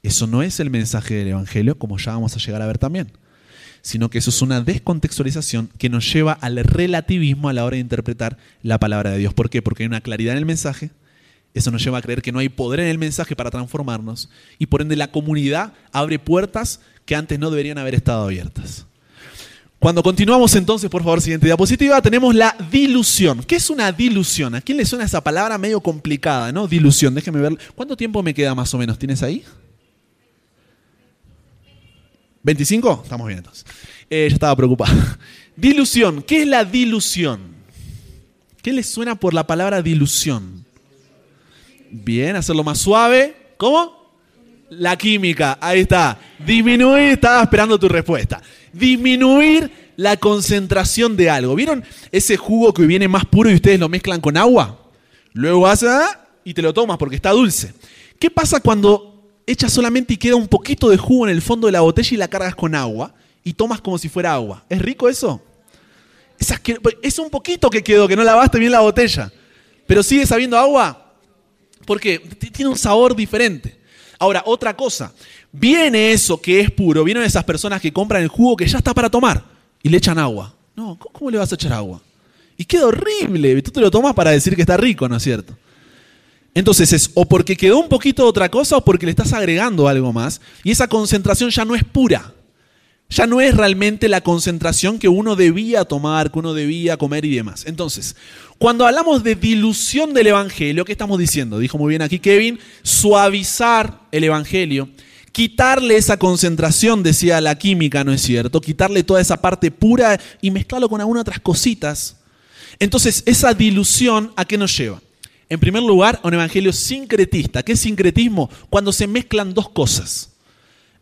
Eso no es el mensaje del Evangelio, como ya vamos a llegar a ver también, sino que eso es una descontextualización que nos lleva al relativismo a la hora de interpretar la palabra de Dios. ¿Por qué? Porque hay una claridad en el mensaje, eso nos lleva a creer que no hay poder en el mensaje para transformarnos y por ende la comunidad abre puertas que antes no deberían haber estado abiertas. Cuando continuamos entonces, por favor, siguiente diapositiva, tenemos la dilución. ¿Qué es una dilución? ¿A quién le suena esa palabra medio complicada, no? Dilución, déjeme ver. ¿Cuánto tiempo me queda más o menos? ¿Tienes ahí? ¿25? Estamos bien entonces. Eh, ya estaba preocupado. Dilución. ¿Qué es la dilución? ¿Qué le suena por la palabra dilución? Bien, hacerlo más suave. ¿Cómo? La química, ahí está. Disminuir, estaba esperando tu respuesta. Disminuir la concentración de algo. ¿Vieron ese jugo que viene más puro y ustedes lo mezclan con agua? Luego vas a, y te lo tomas porque está dulce. ¿Qué pasa cuando echas solamente y queda un poquito de jugo en el fondo de la botella y la cargas con agua y tomas como si fuera agua? ¿Es rico eso? Es un poquito que quedó, que no lavaste bien la botella. Pero sigue sabiendo agua. Porque tiene un sabor diferente. Ahora, otra cosa. Viene eso que es puro, vienen esas personas que compran el jugo que ya está para tomar y le echan agua. No, ¿cómo le vas a echar agua? Y queda horrible. Tú te lo tomas para decir que está rico, ¿no es cierto? Entonces es o porque quedó un poquito de otra cosa o porque le estás agregando algo más y esa concentración ya no es pura ya no es realmente la concentración que uno debía tomar, que uno debía comer y demás. Entonces, cuando hablamos de dilución del Evangelio, ¿qué estamos diciendo? Dijo muy bien aquí Kevin, suavizar el Evangelio, quitarle esa concentración, decía la química, ¿no es cierto? Quitarle toda esa parte pura y mezclarlo con algunas otras cositas. Entonces, esa dilución, ¿a qué nos lleva? En primer lugar, a un evangelio sincretista. ¿Qué es sincretismo? Cuando se mezclan dos cosas.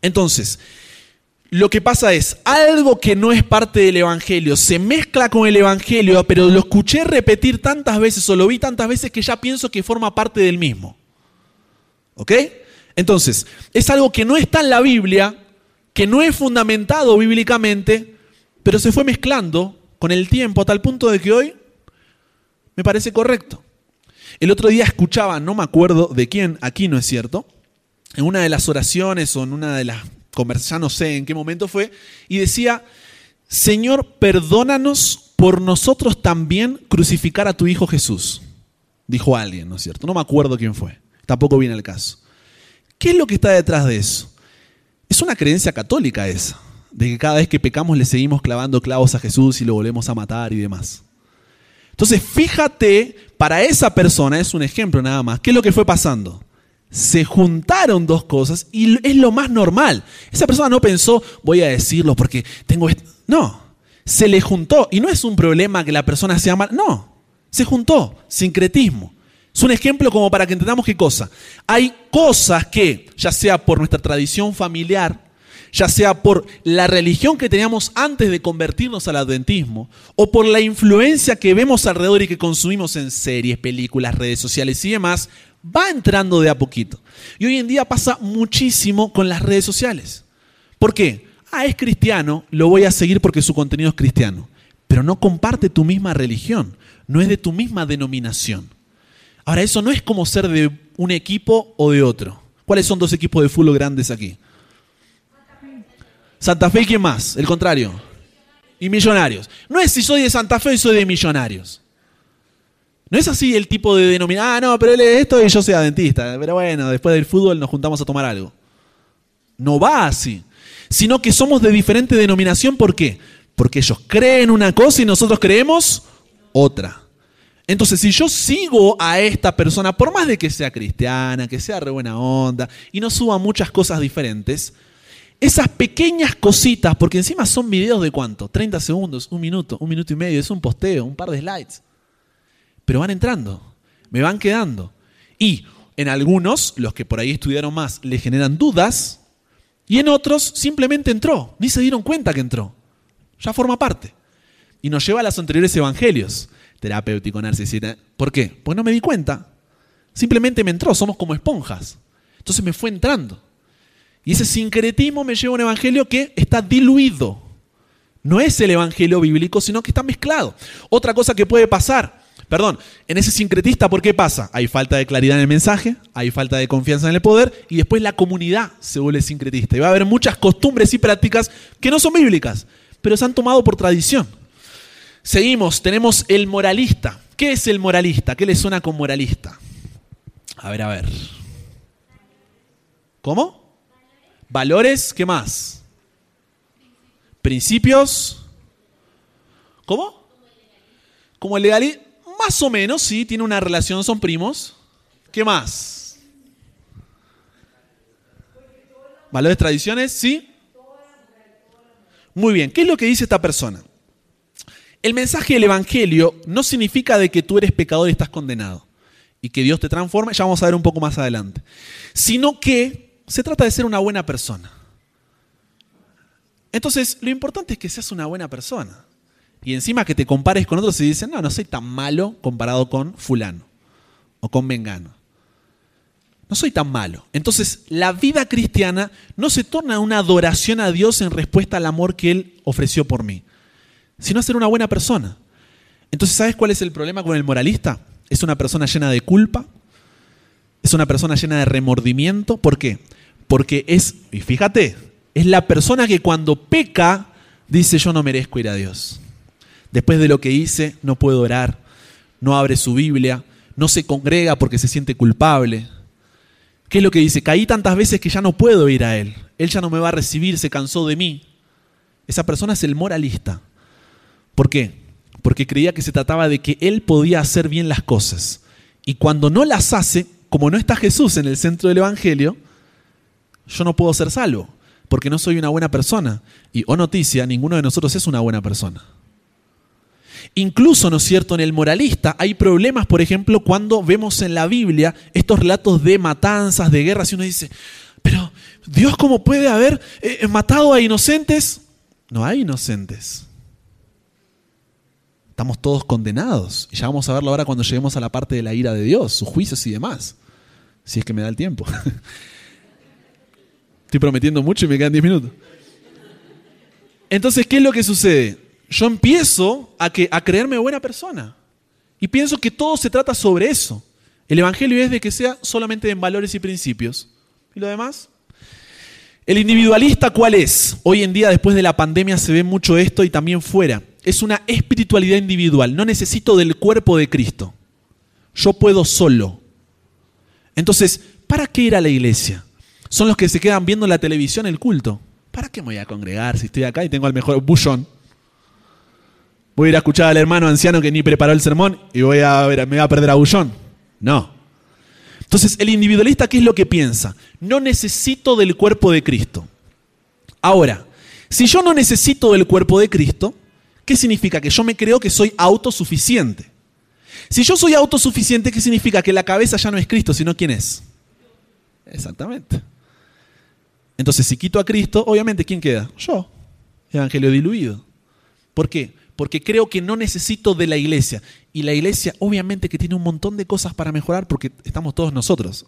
Entonces, lo que pasa es, algo que no es parte del Evangelio se mezcla con el Evangelio, pero lo escuché repetir tantas veces o lo vi tantas veces que ya pienso que forma parte del mismo. ¿Ok? Entonces, es algo que no está en la Biblia, que no es fundamentado bíblicamente, pero se fue mezclando con el tiempo a tal punto de que hoy me parece correcto. El otro día escuchaba, no me acuerdo de quién, aquí no es cierto, en una de las oraciones o en una de las ya no sé en qué momento fue, y decía, Señor, perdónanos por nosotros también crucificar a tu Hijo Jesús. Dijo alguien, ¿no es cierto? No me acuerdo quién fue. Tampoco viene el caso. ¿Qué es lo que está detrás de eso? Es una creencia católica esa, de que cada vez que pecamos le seguimos clavando clavos a Jesús y lo volvemos a matar y demás. Entonces, fíjate, para esa persona, es un ejemplo nada más, ¿qué es lo que fue pasando? Se juntaron dos cosas y es lo más normal. Esa persona no pensó, voy a decirlo porque tengo... No, se le juntó y no es un problema que la persona sea mal, no, se juntó, sincretismo. Es un ejemplo como para que entendamos qué cosa. Hay cosas que, ya sea por nuestra tradición familiar, ya sea por la religión que teníamos antes de convertirnos al adventismo, o por la influencia que vemos alrededor y que consumimos en series, películas, redes sociales y demás, va entrando de a poquito. Y hoy en día pasa muchísimo con las redes sociales. ¿Por qué? Ah, es cristiano, lo voy a seguir porque su contenido es cristiano, pero no comparte tu misma religión, no es de tu misma denominación. Ahora, eso no es como ser de un equipo o de otro. ¿Cuáles son dos equipos de fútbol grandes aquí? Santa Fe y quién más, el contrario. Y Millonarios. No es si soy de Santa Fe y soy de Millonarios. No es así el tipo de denominación. Ah, no, pero él es esto y yo soy adventista. Pero bueno, después del fútbol nos juntamos a tomar algo. No va así. Sino que somos de diferente denominación. ¿Por qué? Porque ellos creen una cosa y nosotros creemos otra. Entonces, si yo sigo a esta persona, por más de que sea cristiana, que sea re buena onda y no suba muchas cosas diferentes, esas pequeñas cositas, porque encima son videos de cuánto, 30 segundos, un minuto, un minuto y medio, es un posteo, un par de slides, pero van entrando, me van quedando. Y en algunos, los que por ahí estudiaron más, le generan dudas, y en otros simplemente entró, ni se dieron cuenta que entró, ya forma parte. Y nos lleva a los anteriores evangelios terapéutico, narcisista. ¿Por qué? Pues no me di cuenta. Simplemente me entró, somos como esponjas. Entonces me fue entrando. Y ese sincretismo me lleva a un evangelio que está diluido. No es el evangelio bíblico, sino que está mezclado. Otra cosa que puede pasar, perdón, en ese sincretista, ¿por qué pasa? Hay falta de claridad en el mensaje, hay falta de confianza en el poder y después la comunidad se vuelve sincretista. Y va a haber muchas costumbres y prácticas que no son bíblicas, pero se han tomado por tradición. Seguimos, tenemos el moralista. ¿Qué es el moralista? ¿Qué le suena con moralista? A ver, a ver. ¿Cómo? Valores, ¿qué más? Principios. ¿Cómo? Como el legal, más o menos, sí, tiene una relación, son primos. ¿Qué más? Valores, tradiciones, sí. Muy bien, ¿qué es lo que dice esta persona? El mensaje del Evangelio no significa de que tú eres pecador y estás condenado y que Dios te transforme, ya vamos a ver un poco más adelante, sino que se trata de ser una buena persona. Entonces, lo importante es que seas una buena persona. Y encima que te compares con otros y dicen, no, no soy tan malo comparado con fulano o con mengano. No soy tan malo. Entonces, la vida cristiana no se torna una adoración a Dios en respuesta al amor que Él ofreció por mí sino ser una buena persona. Entonces, ¿sabes cuál es el problema con el moralista? Es una persona llena de culpa, es una persona llena de remordimiento. ¿Por qué? Porque es, y fíjate, es la persona que cuando peca dice yo no merezco ir a Dios. Después de lo que hice, no puedo orar, no abre su Biblia, no se congrega porque se siente culpable. ¿Qué es lo que dice? Caí tantas veces que ya no puedo ir a Él. Él ya no me va a recibir, se cansó de mí. Esa persona es el moralista. ¿Por qué? Porque creía que se trataba de que él podía hacer bien las cosas. Y cuando no las hace, como no está Jesús en el centro del Evangelio, yo no puedo ser salvo, porque no soy una buena persona. Y, oh noticia, ninguno de nosotros es una buena persona. Incluso, ¿no es cierto?, en el moralista hay problemas, por ejemplo, cuando vemos en la Biblia estos relatos de matanzas, de guerras, y uno dice, pero Dios, ¿cómo puede haber eh, matado a inocentes? No hay inocentes. Estamos todos condenados. Y ya vamos a verlo ahora cuando lleguemos a la parte de la ira de Dios, sus juicios y demás. Si es que me da el tiempo. Estoy prometiendo mucho y me quedan 10 minutos. Entonces, ¿qué es lo que sucede? Yo empiezo a, creerme buena persona. Y pienso que todo se trata sobre eso. El Evangelio es de que sea solamente en valores y principios. ¿Y lo demás? El individualista, ¿cuál es? Hoy en día, después de la pandemia, se ve mucho esto y también fuera. Es una espiritualidad individual. No necesito del cuerpo de Cristo. Yo puedo solo. Entonces, ¿para qué ir a la iglesia? Son los que se quedan viendo la televisión el culto. ¿Para qué me voy a congregar si estoy acá y tengo al mejor bullón? Voy a ir a escuchar al hermano anciano que ni preparó el sermón y voy a ver, me voy a perder a. No. Entonces, el individualista, ¿qué es lo que piensa? No necesito del cuerpo de Cristo. Ahora, si yo no necesito del cuerpo de Cristo, ¿qué significa? Que yo me creo que soy autosuficiente. Si yo soy autosuficiente, ¿qué significa? Que la cabeza ya no es Cristo, sino quién es. Exactamente. Entonces, si quito a Cristo, obviamente, ¿quién queda? Yo. Evangelio diluido. ¿Por qué? Porque creo que no necesito de la iglesia. Y la iglesia, obviamente, que tiene un montón de cosas para mejorar porque estamos todos nosotros.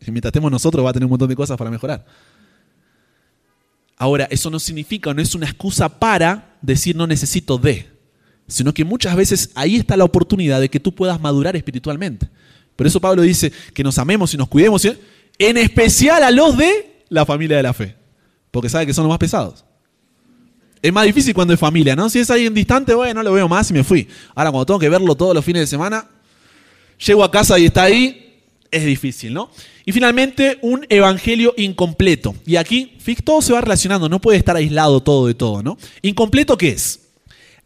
Y mientras estemos nosotros, va a tener un montón de cosas para mejorar. Ahora, eso no significa, no es una excusa para decir no necesito de, sino que muchas veces ahí está la oportunidad de que tú puedas madurar espiritualmente. Por eso Pablo dice que nos amemos y nos cuidemos, en especial a los de la familia de la fe, porque sabe que son los más pesados. Es más difícil cuando es familia, ¿no? Si es alguien distante, bueno, no lo veo más y me fui. Ahora, cuando tengo que verlo todos los fines de semana, llego a casa y está ahí, es difícil, ¿no? Y finalmente, un evangelio incompleto. Y aquí, todo se va relacionando, no puede estar aislado todo de todo, ¿no? Incompleto, ¿qué es?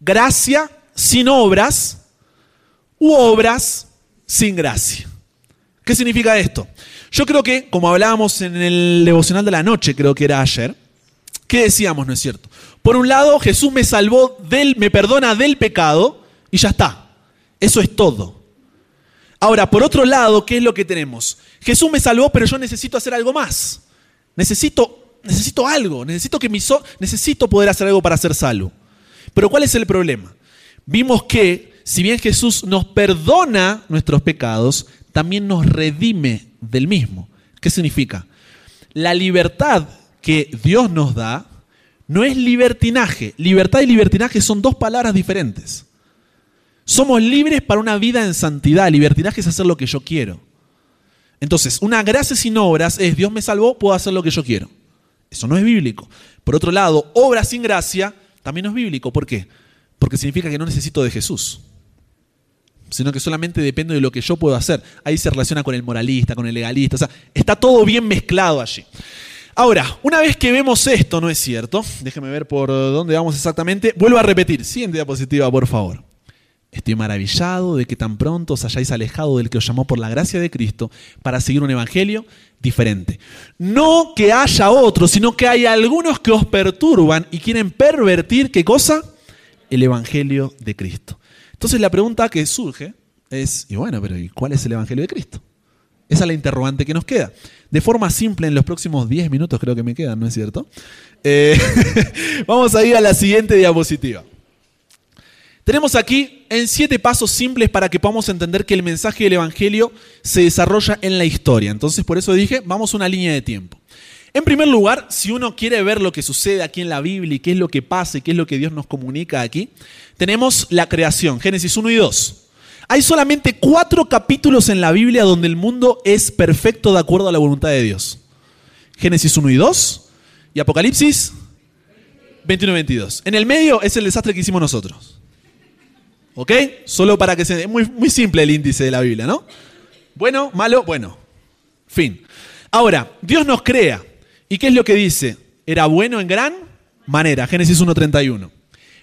Gracia sin obras u obras sin gracia. ¿Qué significa esto? Yo creo que, como hablábamos en el devocional de la noche, creo que era ayer, ¿qué decíamos, no es cierto? Por un lado, Jesús me salvó del, me perdona del pecado y ya está. Eso es todo. Ahora, por otro lado, ¿qué es lo que tenemos? Jesús me salvó, pero yo necesito hacer algo más. Necesito, necesito algo, necesito que mi necesito poder hacer algo para ser salvo. Pero ¿cuál es el problema? Vimos que si bien Jesús nos perdona nuestros pecados, también nos redime del mismo. ¿Qué significa? La libertad que Dios nos da no es libertinaje. Libertad y libertinaje son dos palabras diferentes. Somos libres para una vida en santidad. Libertinaje es hacer lo que yo quiero. Entonces, una gracia sin obras es Dios me salvó, puedo hacer lo que yo quiero. Eso no es bíblico. Por otro lado, obra sin gracia también no es bíblico. ¿Por qué? Porque significa que no necesito de Jesús sino que solamente depende de lo que yo puedo hacer. Ahí se relaciona con el moralista, con el legalista, o sea, está todo bien mezclado allí. Ahora, una vez que vemos esto, ¿no es cierto? Déjeme ver por dónde vamos exactamente. Vuelvo a repetir, siguiente diapositiva, por favor. Estoy maravillado de que tan pronto os hayáis alejado del que os llamó por la gracia de Cristo para seguir un evangelio diferente. No que haya otros, sino que hay algunos que os perturban y quieren pervertir, ¿qué cosa? El evangelio de Cristo. Entonces la pregunta que surge es, y bueno, pero ¿y cuál es el Evangelio de Cristo? Esa es la interrogante que nos queda. De forma simple, en los próximos 10 minutos creo que me quedan, ¿no es cierto? Eh, vamos a ir a la siguiente diapositiva. Tenemos aquí en siete pasos simples para que podamos entender que el mensaje del Evangelio se desarrolla en la historia. Entonces, por eso dije, vamos a una línea de tiempo. En primer lugar, si uno quiere ver lo que sucede aquí en la Biblia y qué es lo que pasa y qué es lo que Dios nos comunica aquí, tenemos la creación, Génesis 1 y 2. Hay solamente cuatro capítulos en la Biblia donde el mundo es perfecto de acuerdo a la voluntad de Dios. Génesis 1 y 2 y Apocalipsis 21 y 22. En el medio es el desastre que hicimos nosotros. ¿Ok? Solo para que se... Es muy, muy simple el índice de la Biblia, ¿no? Bueno, malo, bueno. Fin. Ahora, Dios nos crea. ¿Y qué es lo que dice? Era bueno en gran manera. Génesis 1.31.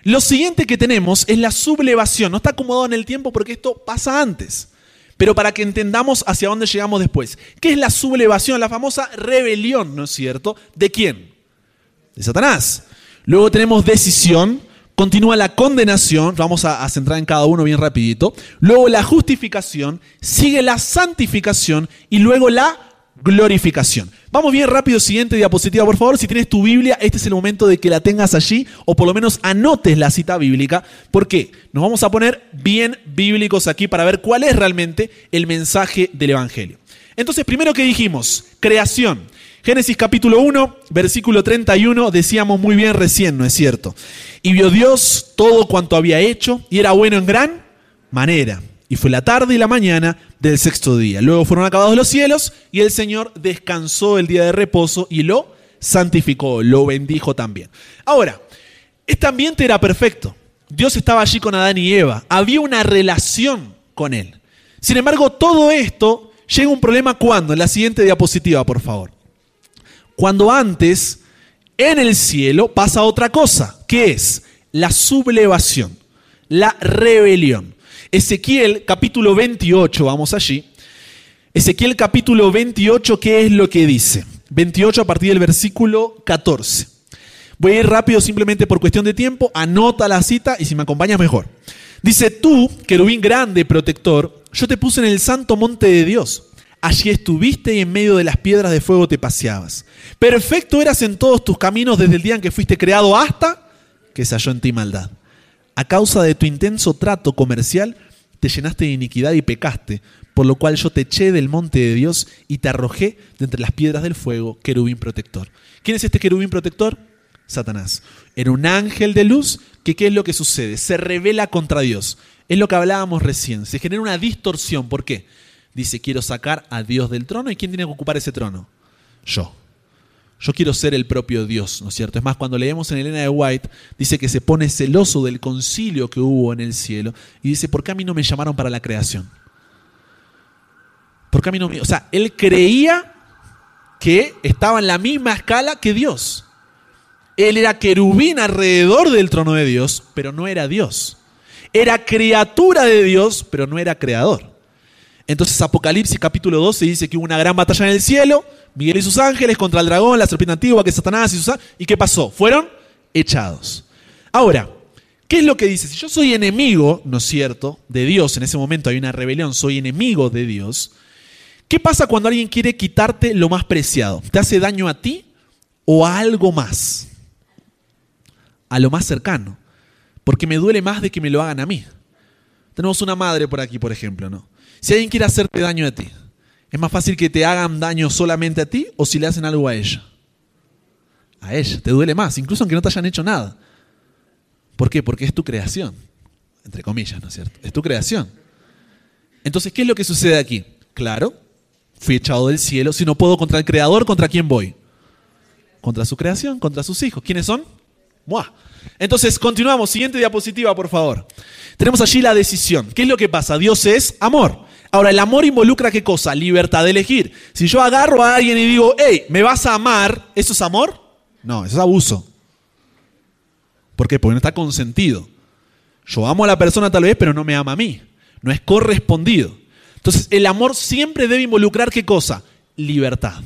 Lo siguiente que tenemos es la sublevación. No está acomodado en el tiempo porque esto pasa antes. Pero para que entendamos hacia dónde llegamos después. ¿Qué es la sublevación? La famosa rebelión, ¿no es cierto? ¿De quién? De Satanás. Luego tenemos decisión. Continúa la condenación. Vamos a, centrar en cada uno bien rapidito. Luego la justificación. Sigue la santificación. Y luego la glorificación. Vamos bien rápido, siguiente diapositiva, por favor. Si tienes tu Biblia, este es el momento de que la tengas allí o por lo menos anotes la cita bíblica. ¿Por qué? Nos vamos a poner bien bíblicos aquí para ver cuál es realmente el mensaje del Evangelio. Entonces, primero que dijimos, creación. Génesis capítulo 1, versículo 31, decíamos muy bien recién, ¿no es cierto? Y vio Dios todo cuanto había hecho y era bueno en gran manera. Y fue la tarde y la mañana del sexto día. Luego fueron acabados los cielos y el Señor descansó el día de reposo y lo santificó, lo bendijo también. Ahora, este ambiente era perfecto. Dios estaba allí con Adán y Eva. Había una relación con él. Sin embargo, todo esto llega un problema cuando, en la siguiente diapositiva, por favor. Cuando antes, en el cielo, pasa otra cosa, que es la sublevación, la rebelión. Ezequiel capítulo 28, vamos allí. Ezequiel capítulo 28, ¿qué es lo que dice? 28 a partir del versículo 14. Voy a ir rápido simplemente por cuestión de tiempo, anota la cita y si me acompañas mejor. Dice, tú, querubín grande, protector, yo te puse en el santo monte de Dios. Allí estuviste y en medio de las piedras de fuego te paseabas. Perfecto eras en todos tus caminos desde el día en que fuiste creado hasta que se halló en ti maldad. A causa de tu intenso trato comercial, te llenaste de iniquidad y pecaste, por lo cual yo te eché del monte de Dios y te arrojé de entre las piedras del fuego, querubín protector. ¿Quién es este querubín protector? Satanás. Era un ángel de luz que ¿qué es lo que sucede? Se revela contra Dios. Es lo que hablábamos recién. Se genera una distorsión. ¿Por qué? Dice, quiero sacar a Dios del trono. ¿Y quién tiene que ocupar ese trono? Yo. Yo quiero ser el propio Dios, ¿no es cierto? Es más, cuando leemos en Elena de White, dice que se pone celoso del concilio que hubo en el cielo y dice, ¿por qué a mí no me llamaron para la creación? ¿Por a mí no. O sea, él creía que estaba en la misma escala que Dios. Él era querubín alrededor del trono de Dios, pero no era Dios. Era criatura de Dios, pero no era creador. Entonces Apocalipsis capítulo 12 dice que hubo una gran batalla en el cielo, Miguel y sus ángeles contra el dragón, la serpiente antigua, que Satanás y sus ¿Y qué pasó? Fueron echados. Ahora, ¿qué es lo que dice? Si yo soy enemigo, ¿no es cierto?, de Dios, en ese momento hay una rebelión, soy enemigo de Dios, ¿qué pasa cuando alguien quiere quitarte lo más preciado? ¿Te hace daño a ti o a algo más? a lo más cercano, porque me duele más de que me lo hagan a mí. Tenemos una madre por aquí, por ejemplo, ¿no? Si alguien quiere hacerte daño a ti, ¿es más fácil que te hagan daño solamente a ti o si le hacen algo a ella? A ella, te duele más, incluso aunque no te hayan hecho nada. ¿Por qué? Porque es tu creación, entre comillas, ¿no es cierto? Es tu creación. Entonces, ¿qué es lo que sucede aquí? Claro, fui echado del cielo, si no puedo contra el Creador, ¿contra quién voy? Contra su creación, contra sus hijos. ¿Quiénes son? Entonces, continuamos. Siguiente diapositiva, por favor. Tenemos allí la decisión. ¿Qué es lo que pasa? Dios es amor. Ahora, el amor involucra qué cosa? Libertad de elegir. Si yo agarro a alguien y digo, hey, ¿me vas a amar? ¿Eso es amor? No, eso es abuso. ¿Por qué? Porque no está consentido. Yo amo a la persona tal vez, pero no me ama a mí. No es correspondido. Entonces, el amor siempre debe involucrar qué cosa? Libertad.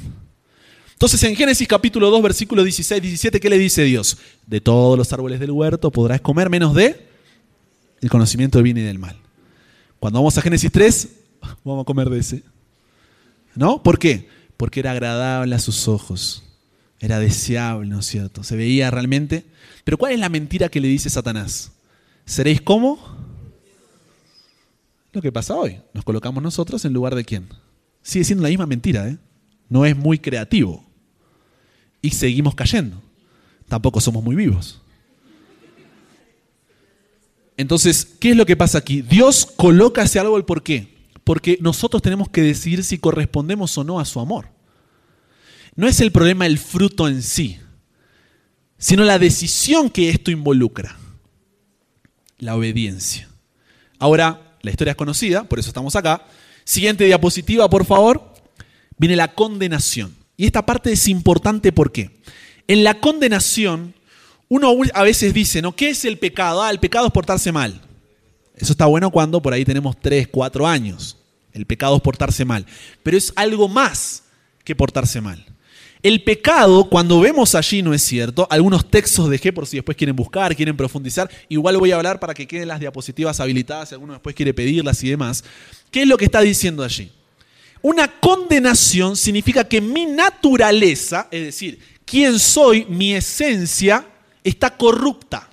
Entonces en Génesis capítulo 2, versículo 16, 17, ¿qué le dice Dios? De todos los árboles del huerto podrás comer menos de el conocimiento del bien y del mal. Cuando vamos a Génesis 3, vamos a comer de ese. ¿No? ¿Por qué? Porque era agradable a sus ojos. Era deseable, ¿no es cierto? Se veía realmente. Pero ¿cuál es la mentira que le dice Satanás? ¿Seréis como? Lo que pasa hoy. Nos colocamos nosotros en lugar de quién. Sigue siendo la misma mentira, ¿eh? No es muy creativo y seguimos cayendo. Tampoco somos muy vivos. Entonces, ¿qué es lo que pasa aquí? Dios coloca ese árbol, ¿por qué? Porque nosotros tenemos que decidir si correspondemos o no a su amor. No es el problema el fruto en sí, sino la decisión que esto involucra. La obediencia. Ahora, la historia es conocida, por eso estamos acá. Siguiente diapositiva, por favor. Viene la condenación. Y esta parte es importante porque en la condenación uno a veces dice, ¿no? ¿Qué es el pecado? Ah, el pecado es portarse mal. Eso está bueno cuando por ahí tenemos 3, 4 años. El pecado es portarse mal. Pero es algo más que portarse mal. El pecado, cuando vemos allí, no es cierto. Algunos textos dejé por si después quieren buscar, quieren profundizar. Igual voy a hablar para que queden las diapositivas habilitadas si alguno después quiere pedirlas y demás. ¿Qué es lo que está diciendo allí? Una condenación significa que mi naturaleza, es decir, quién soy, mi esencia, está corrupta.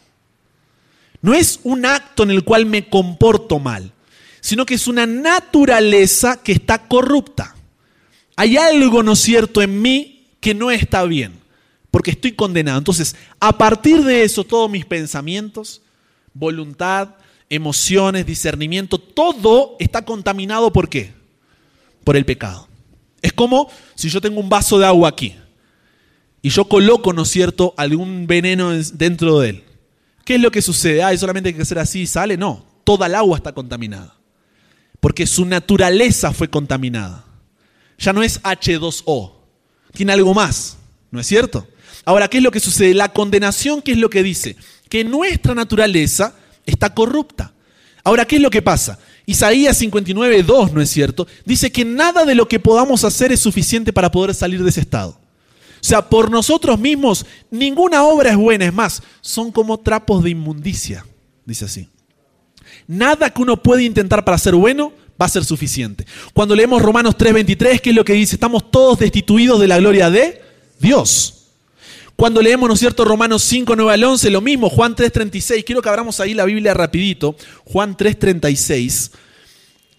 No es un acto en el cual me comporto mal, sino que es una naturaleza que está corrupta. Hay algo, ¿no cierto?, en mí que no está bien, porque estoy condenado. Entonces, a partir de eso, todos mis pensamientos, voluntad, emociones, discernimiento, todo está contaminado por qué? por el pecado. Es como si yo tengo un vaso de agua aquí. y yo coloco, ¿no es cierto?, algún veneno dentro de él. ¿Qué es lo que sucede? Ah, solamente hay que hacer así y sale. No, toda el agua está contaminada. Porque su naturaleza fue contaminada. Ya no es H2O. Tiene algo más, ¿no es cierto? Ahora, ¿qué es lo que sucede? La condenación, ¿qué es lo que dice? Que nuestra naturaleza está corrupta. Ahora, ¿qué es lo que pasa? Isaías 59, 2, ¿no es cierto? Dice que nada de lo que podamos hacer es suficiente para poder salir de ese estado. O sea, por nosotros mismos, ninguna obra es buena. Es más, son como trapos de inmundicia, dice así. Nada que uno puede intentar para ser bueno va a ser suficiente. Cuando leemos Romanos 3:23, ¿qué es lo que dice? Estamos todos destituidos de la gloria de Dios. Cuando leemos, ¿no es cierto?, Romanos 5, 9 al 11, lo mismo, Juan 3:36. Quiero que abramos ahí la Biblia rapidito. Juan 3:36.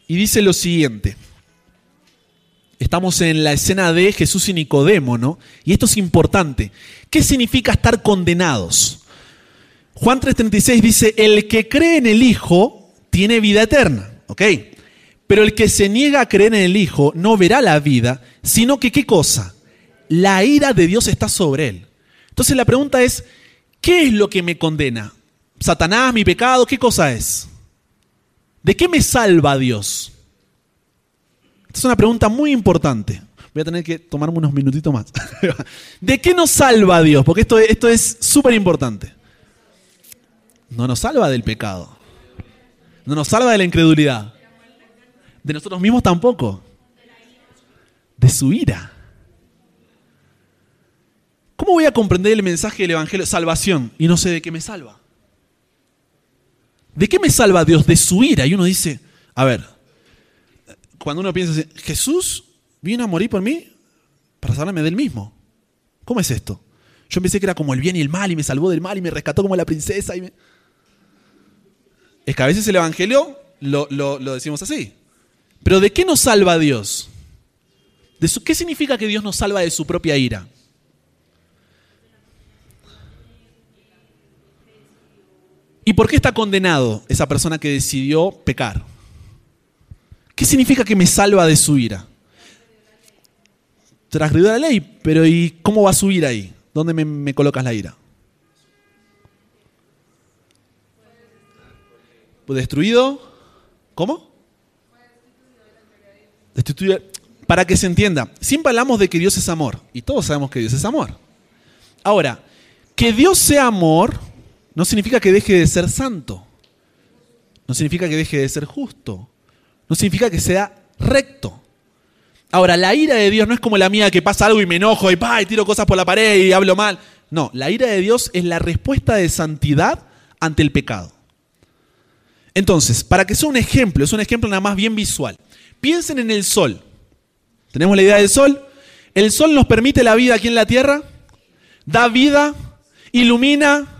Y dice lo siguiente. Estamos en la escena de Jesús y Nicodemo, ¿no? Y esto es importante. ¿Qué significa estar condenados? Juan 3:36 dice, el que cree en el Hijo tiene vida eterna, ¿ok? Pero el que se niega a creer en el Hijo no verá la vida, sino que ¿qué cosa? La ira de Dios está sobre él. Entonces la pregunta es, ¿qué es lo que me condena? ¿Satanás, mi pecado? ¿Qué cosa es? ¿De qué me salva Dios? Es una pregunta muy importante. Voy a tener que tomarme unos minutitos más. ¿De qué nos salva Dios? Porque esto, esto es súper importante. No nos salva del pecado. No nos salva de la incredulidad. De nosotros mismos tampoco. De su ira. ¿Cómo voy a comprender el mensaje del Evangelio? Salvación. Y no sé de qué me salva. ¿De qué me salva Dios? De su ira. Y uno dice, a ver, cuando uno piensa así, Jesús vino a morir por mí para salvarme del mismo. ¿Cómo es esto? Yo pensé que era como el bien y el mal y me salvó del mal y me rescató como la princesa. Es que a veces el Evangelio lo, decimos así. Pero ¿de qué nos salva Dios? ¿De su, ¿Qué significa que Dios nos salva de su propia ira? ¿Y por qué está condenado esa persona que decidió pecar? ¿Qué significa que me salva de su ira? Transgredió la ley, pero ¿y cómo va a subir ahí? ¿Dónde me, colocas la ira? ¿Destruido? ¿Cómo? Destituido. Para que se entienda, siempre hablamos de que Dios es amor, y todos sabemos que Dios es amor. Ahora, que Dios sea amor no significa que deje de ser santo. No significa que deje de ser justo. No significa que sea recto. Ahora, la ira de Dios no es como la mía que pasa algo y me enojo y, y tiro cosas por la pared y hablo mal. No, la ira de Dios es la respuesta de santidad ante el pecado. Entonces, para que sea un ejemplo, es un ejemplo nada más bien visual. Piensen en el sol. ¿Tenemos la idea del sol? El sol nos permite la vida aquí en la tierra, da vida, ilumina,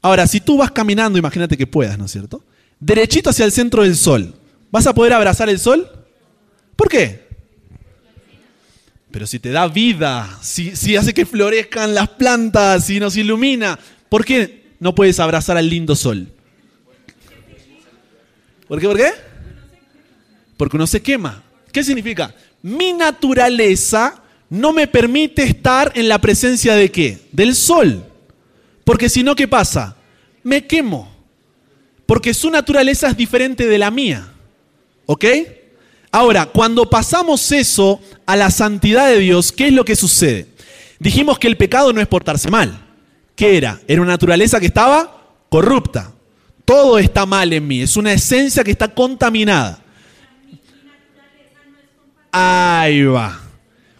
Ahora, si tú vas caminando, imagínate que puedas, ¿no es cierto? Derechito hacia el centro del sol, ¿vas a poder abrazar el sol? ¿Por qué? Pero si te da vida, si, hace que florezcan las plantas, si nos ilumina, ¿por qué no puedes abrazar al lindo sol? ¿Por qué? ¿Por qué? Porque uno se quema. ¿Qué significa? Mi naturaleza no me permite estar en la presencia de qué? Del sol. Porque si no, ¿qué pasa? Me quemo. Porque su naturaleza es diferente de la mía. ¿Ok? Ahora, cuando pasamos eso a la santidad de Dios, ¿qué es lo que sucede? Dijimos que el pecado no es portarse mal. ¿Qué era? Era una naturaleza que estaba corrupta. Todo está mal en mí. Es una esencia que está contaminada. Ahí va.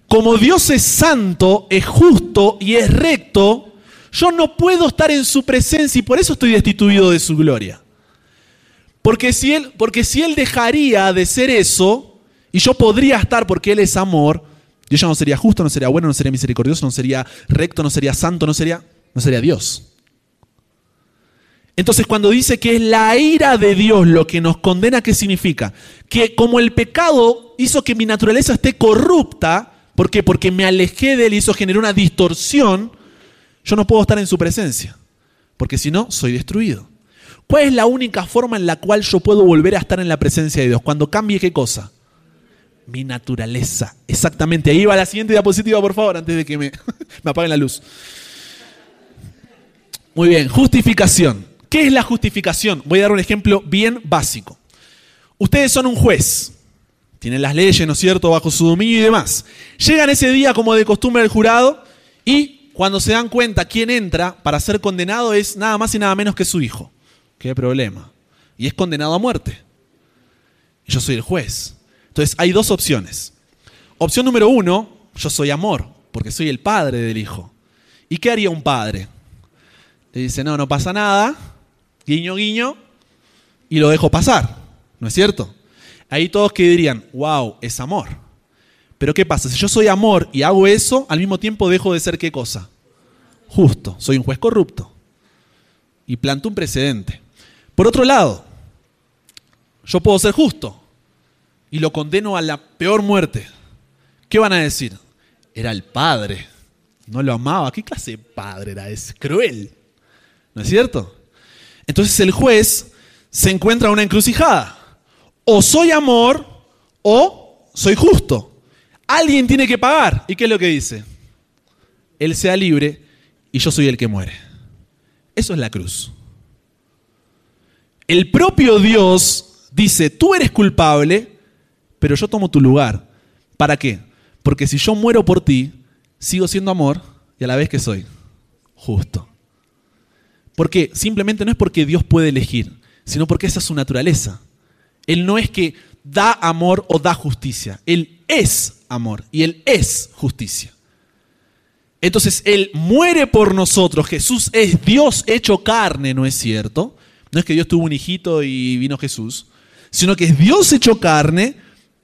Como Dios es santo, es justo y es recto, yo no puedo estar en su presencia y por eso estoy destituido de su gloria. Porque si él, porque si él dejaría de ser eso, y yo podría estar porque él es amor, yo ya no sería justo, no sería bueno, no sería misericordioso, no sería recto, no sería santo, no sería, no sería Dios. Entonces cuando dice que es la ira de Dios lo que nos condena, ¿qué significa? Que como el pecado hizo que mi naturaleza esté corrupta, ¿por qué? Porque me alejé de él y hizo generar una distorsión, yo no puedo estar en su presencia, porque si no, soy destruido. ¿Cuál es la única forma en la cual yo puedo volver a estar en la presencia de Dios? Cuando cambie qué cosa? Mi naturaleza. Exactamente. Ahí va la siguiente diapositiva, por favor, antes de que me, me apaguen la luz. Muy bien, justificación. ¿Qué es la justificación? Voy a dar un ejemplo bien básico. Ustedes son un juez. Tienen las leyes, ¿no es cierto?, bajo su dominio y demás. Llegan ese día como de costumbre el jurado y cuando se dan cuenta quién entra para ser condenado es nada más y nada menos que su hijo. ¿Qué problema? Y es condenado a muerte. Yo soy el juez. Entonces hay dos opciones. Opción número uno, yo soy amor, porque soy el padre del hijo. ¿Y qué haría un padre? Le dice, no, no pasa nada, guiño, guiño, y lo dejo pasar. ¿No es cierto? Ahí todos que dirían, wow, es amor. Pero ¿qué pasa? Si yo soy amor y hago eso, al mismo tiempo dejo de ser qué cosa? Justo. Soy un juez corrupto. Y planto un precedente. Por otro lado, yo puedo ser justo y lo condeno a la peor muerte. ¿Qué van a decir? Era el padre. No lo amaba. ¿Qué clase de padre era ese? Cruel. ¿No es cierto? Entonces el juez se encuentra en una encrucijada o soy amor o soy justo. Alguien tiene que pagar. ¿Y qué es lo que dice? Él sea libre y yo soy el que muere. Eso es la cruz. El propio Dios dice, tú eres culpable, pero yo tomo tu lugar. ¿Para qué? Porque si yo muero por ti, sigo siendo amor y a la vez que soy justo. Porque simplemente no es porque Dios puede elegir, sino porque esa es su naturaleza. Él no es que da amor o da justicia. Él es amor y Él es justicia. Entonces Él muere por nosotros. Jesús es Dios hecho carne, ¿no es cierto? No es que Dios tuvo un hijito y vino Jesús, sino que es Dios hecho carne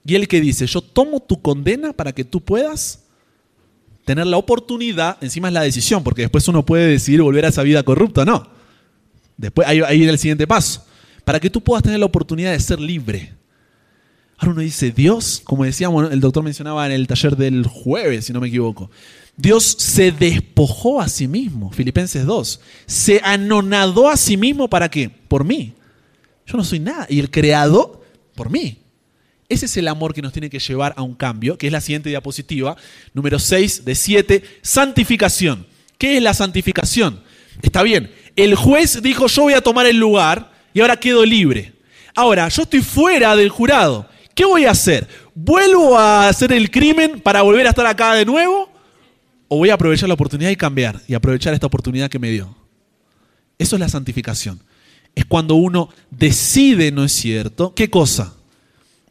y Él que dice, yo tomo tu condena para que tú puedas tener la oportunidad, encima es la decisión, porque después uno puede decidir volver a esa vida corrupta, no. Después ahí, ahí el siguiente paso para que tú puedas tener la oportunidad de ser libre. Ahora uno dice, Dios, como decíamos, el doctor mencionaba en el taller del jueves, si no me equivoco, Dios se despojó a sí mismo, Filipenses 2, se anonadó a sí mismo para qué? Por mí. Yo no soy nada. Y el creado, por mí. Ese es el amor que nos tiene que llevar a un cambio, que es la siguiente diapositiva, número 6 de 7, santificación. ¿Qué es la santificación? Está bien, el juez dijo, yo voy a tomar el lugar, y ahora quedo libre. Ahora, yo estoy fuera del jurado. ¿Qué voy a hacer? ¿Vuelvo a hacer el crimen para volver a estar acá de nuevo? ¿O voy a aprovechar la oportunidad y cambiar y aprovechar esta oportunidad que me dio? Eso es la santificación. Es cuando uno decide, ¿no es cierto? ¿Qué cosa?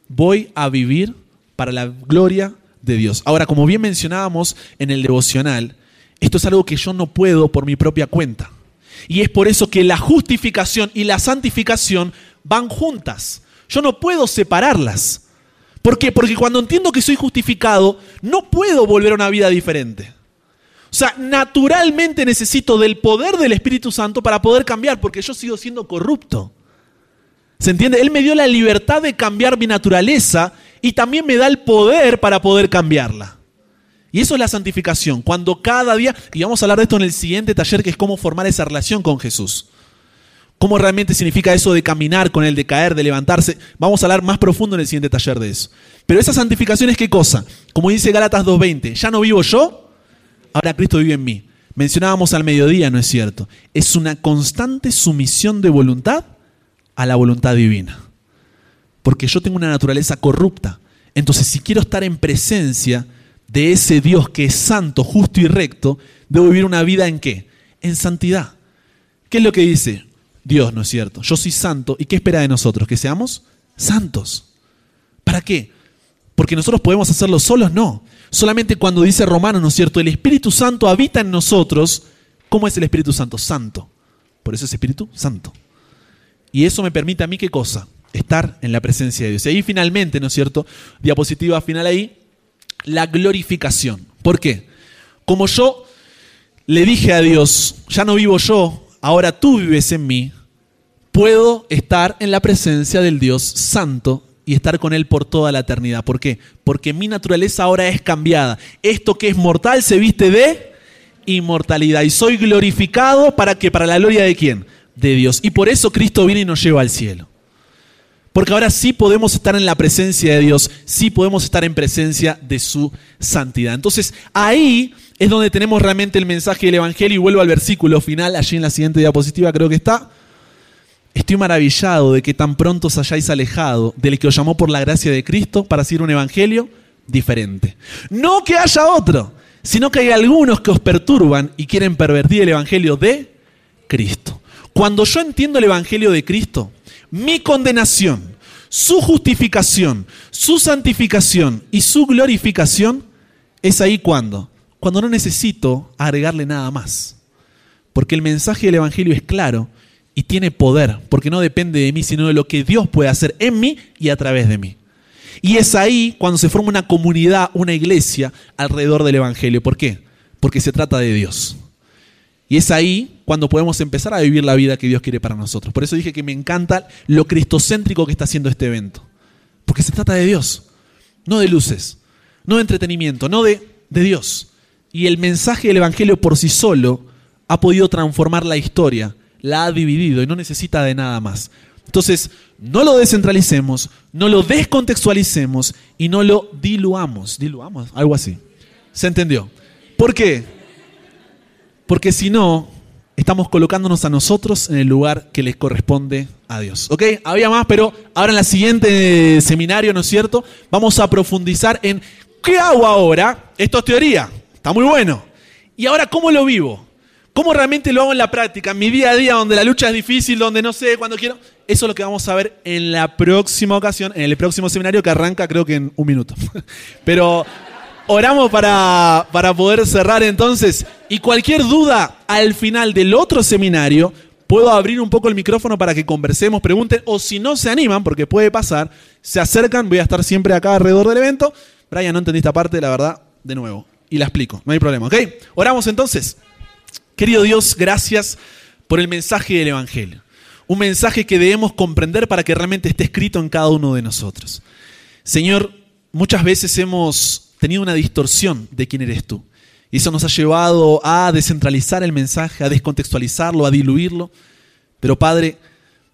Voy a vivir para la gloria de Dios. Ahora, como bien mencionábamos en el devocional, esto es algo que yo no puedo por mi propia cuenta. Y es por eso que la justificación y la santificación van juntas. Yo no puedo separarlas. ¿Por qué? Porque cuando entiendo que soy justificado, no puedo volver a una vida diferente. O sea, naturalmente necesito del poder del Espíritu Santo para poder cambiar, porque yo sigo siendo corrupto. ¿Se entiende? Él me dio la libertad de cambiar mi naturaleza y también me da el poder para poder cambiarla. Y eso es la santificación, cuando cada día, y vamos a hablar de esto en el siguiente taller, que es cómo formar esa relación con Jesús. ¿Cómo realmente significa eso de caminar con Él, de caer, de levantarse? Vamos a hablar más profundo en el siguiente taller de eso. Pero esa santificación es qué cosa? Como dice Gálatas 2.20, ya no vivo yo, ahora Cristo vive en mí. Mencionábamos al mediodía, ¿no es cierto? Es una constante sumisión de voluntad a la voluntad divina. Porque yo tengo una naturaleza corrupta. Entonces, si quiero estar en presencia de ese Dios que es santo, justo y recto, debo vivir una vida en qué? En santidad. ¿Qué es lo que dice Dios, no es cierto? Yo soy santo y ¿qué espera de nosotros? Que seamos santos. ¿Para qué? Porque nosotros podemos hacerlo solos, no. Solamente cuando dice Romano, ¿no es cierto? El Espíritu Santo habita en nosotros. ¿Cómo es el Espíritu Santo? Santo. Por eso es Espíritu Santo. Y eso me permite a mí qué cosa? Estar en la presencia de Dios. Y ahí finalmente, ¿no es cierto? Diapositiva final ahí la glorificación. ¿Por qué? Como yo le dije a Dios, ya no vivo yo, ahora tú vives en mí, puedo estar en la presencia del Dios santo y estar con Él por toda la eternidad. ¿Por qué? Porque mi naturaleza ahora es cambiada. Esto que es mortal se viste de inmortalidad. Y soy glorificado para que, para la gloria de quién? De Dios. Y por eso Cristo viene y nos lleva al cielo. Porque ahora sí podemos estar en la presencia de Dios, sí podemos estar en presencia de su santidad. Entonces ahí es donde tenemos realmente el mensaje del Evangelio y vuelvo al versículo final, allí en la siguiente diapositiva creo que está. Estoy maravillado de que tan pronto os hayáis alejado del que os llamó por la gracia de Cristo para seguir un Evangelio diferente. No que haya otro, sino que hay algunos que os perturban y quieren pervertir el Evangelio de Cristo. Cuando yo entiendo el Evangelio de Cristo, mi condenación, su justificación, su santificación y su glorificación, es ahí cuando, cuando no necesito agregarle nada más. Porque el mensaje del Evangelio es claro y tiene poder, porque no depende de mí, sino de lo que Dios puede hacer en mí y a través de mí. Y es ahí cuando se forma una comunidad, una iglesia alrededor del Evangelio. ¿Por qué? Porque se trata de Dios. Y es ahí cuando podemos empezar a vivir la vida que Dios quiere para nosotros. Por eso dije que me encanta lo cristocéntrico que está haciendo este evento. Porque se trata de Dios, no de luces, no de entretenimiento, no de, de Dios. Y el mensaje del Evangelio por sí solo ha podido transformar la historia, la ha dividido y no necesita de nada más. Entonces, no lo descentralicemos, no lo descontextualicemos y no lo diluamos. Diluamos, algo así. ¿Se entendió? ¿Por qué? Porque si no, estamos colocándonos a nosotros en el lugar que les corresponde a Dios. ¿Ok? Había más, pero ahora en la siguiente seminario, ¿no es cierto? Vamos a profundizar en qué hago ahora. Esto es teoría, está muy bueno. Y ahora, ¿cómo lo vivo? ¿Cómo realmente lo hago en la práctica, en mi día a día, donde la lucha es difícil, donde no sé cuándo quiero? Eso es lo que vamos a ver en la próxima ocasión, en el próximo seminario que arranca creo que en un minuto. Pero Oramos para, para poder cerrar entonces. Y cualquier duda al final del otro seminario, puedo abrir un poco el micrófono para que conversemos, pregunten, o si no se animan, porque puede pasar, se acercan, voy a estar siempre acá alrededor del evento. Brian, no entendí esta parte, la verdad, de nuevo. Y la explico, no hay problema, ¿ok? Oramos entonces. Querido Dios, gracias por el mensaje del Evangelio. Un mensaje que debemos comprender para que realmente esté escrito en cada uno de nosotros. Señor, muchas veces hemos tenido una distorsión de quién eres tú. Y eso nos ha llevado a descentralizar el mensaje, a descontextualizarlo, a diluirlo. Pero Padre,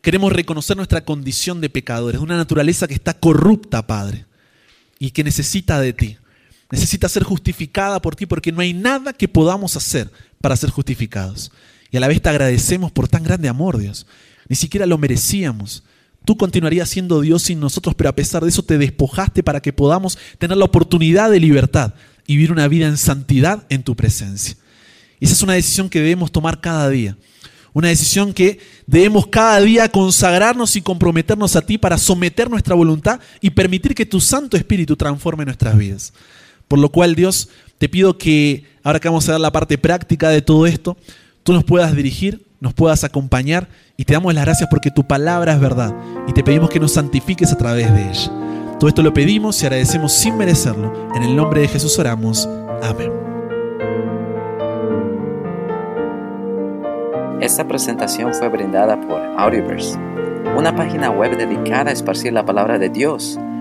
queremos reconocer nuestra condición de pecadores, una naturaleza que está corrupta, Padre, y que necesita de ti. Necesita ser justificada por ti porque no hay nada que podamos hacer para ser justificados. Y a la vez te agradecemos por tan grande amor, Dios. Ni siquiera lo merecíamos. Tú continuarías siendo Dios sin nosotros, pero a pesar de eso te despojaste para que podamos tener la oportunidad de libertad y vivir una vida en santidad en tu presencia. Y esa es una decisión que debemos tomar cada día. Una decisión que debemos cada día consagrarnos y comprometernos a ti para someter nuestra voluntad y permitir que tu Santo Espíritu transforme nuestras vidas. Por lo cual, Dios, te pido que, ahora que vamos a dar la parte práctica de todo esto, tú nos puedas dirigir, nos puedas acompañar y te damos las gracias porque tu palabra es verdad y te pedimos que nos santifiques a través de ella. Todo esto lo pedimos y agradecemos sin merecerlo. En el nombre de Jesús oramos. Amén. Esta presentación fue brindada por Audioverse, una página web dedicada a esparcir la palabra de Dios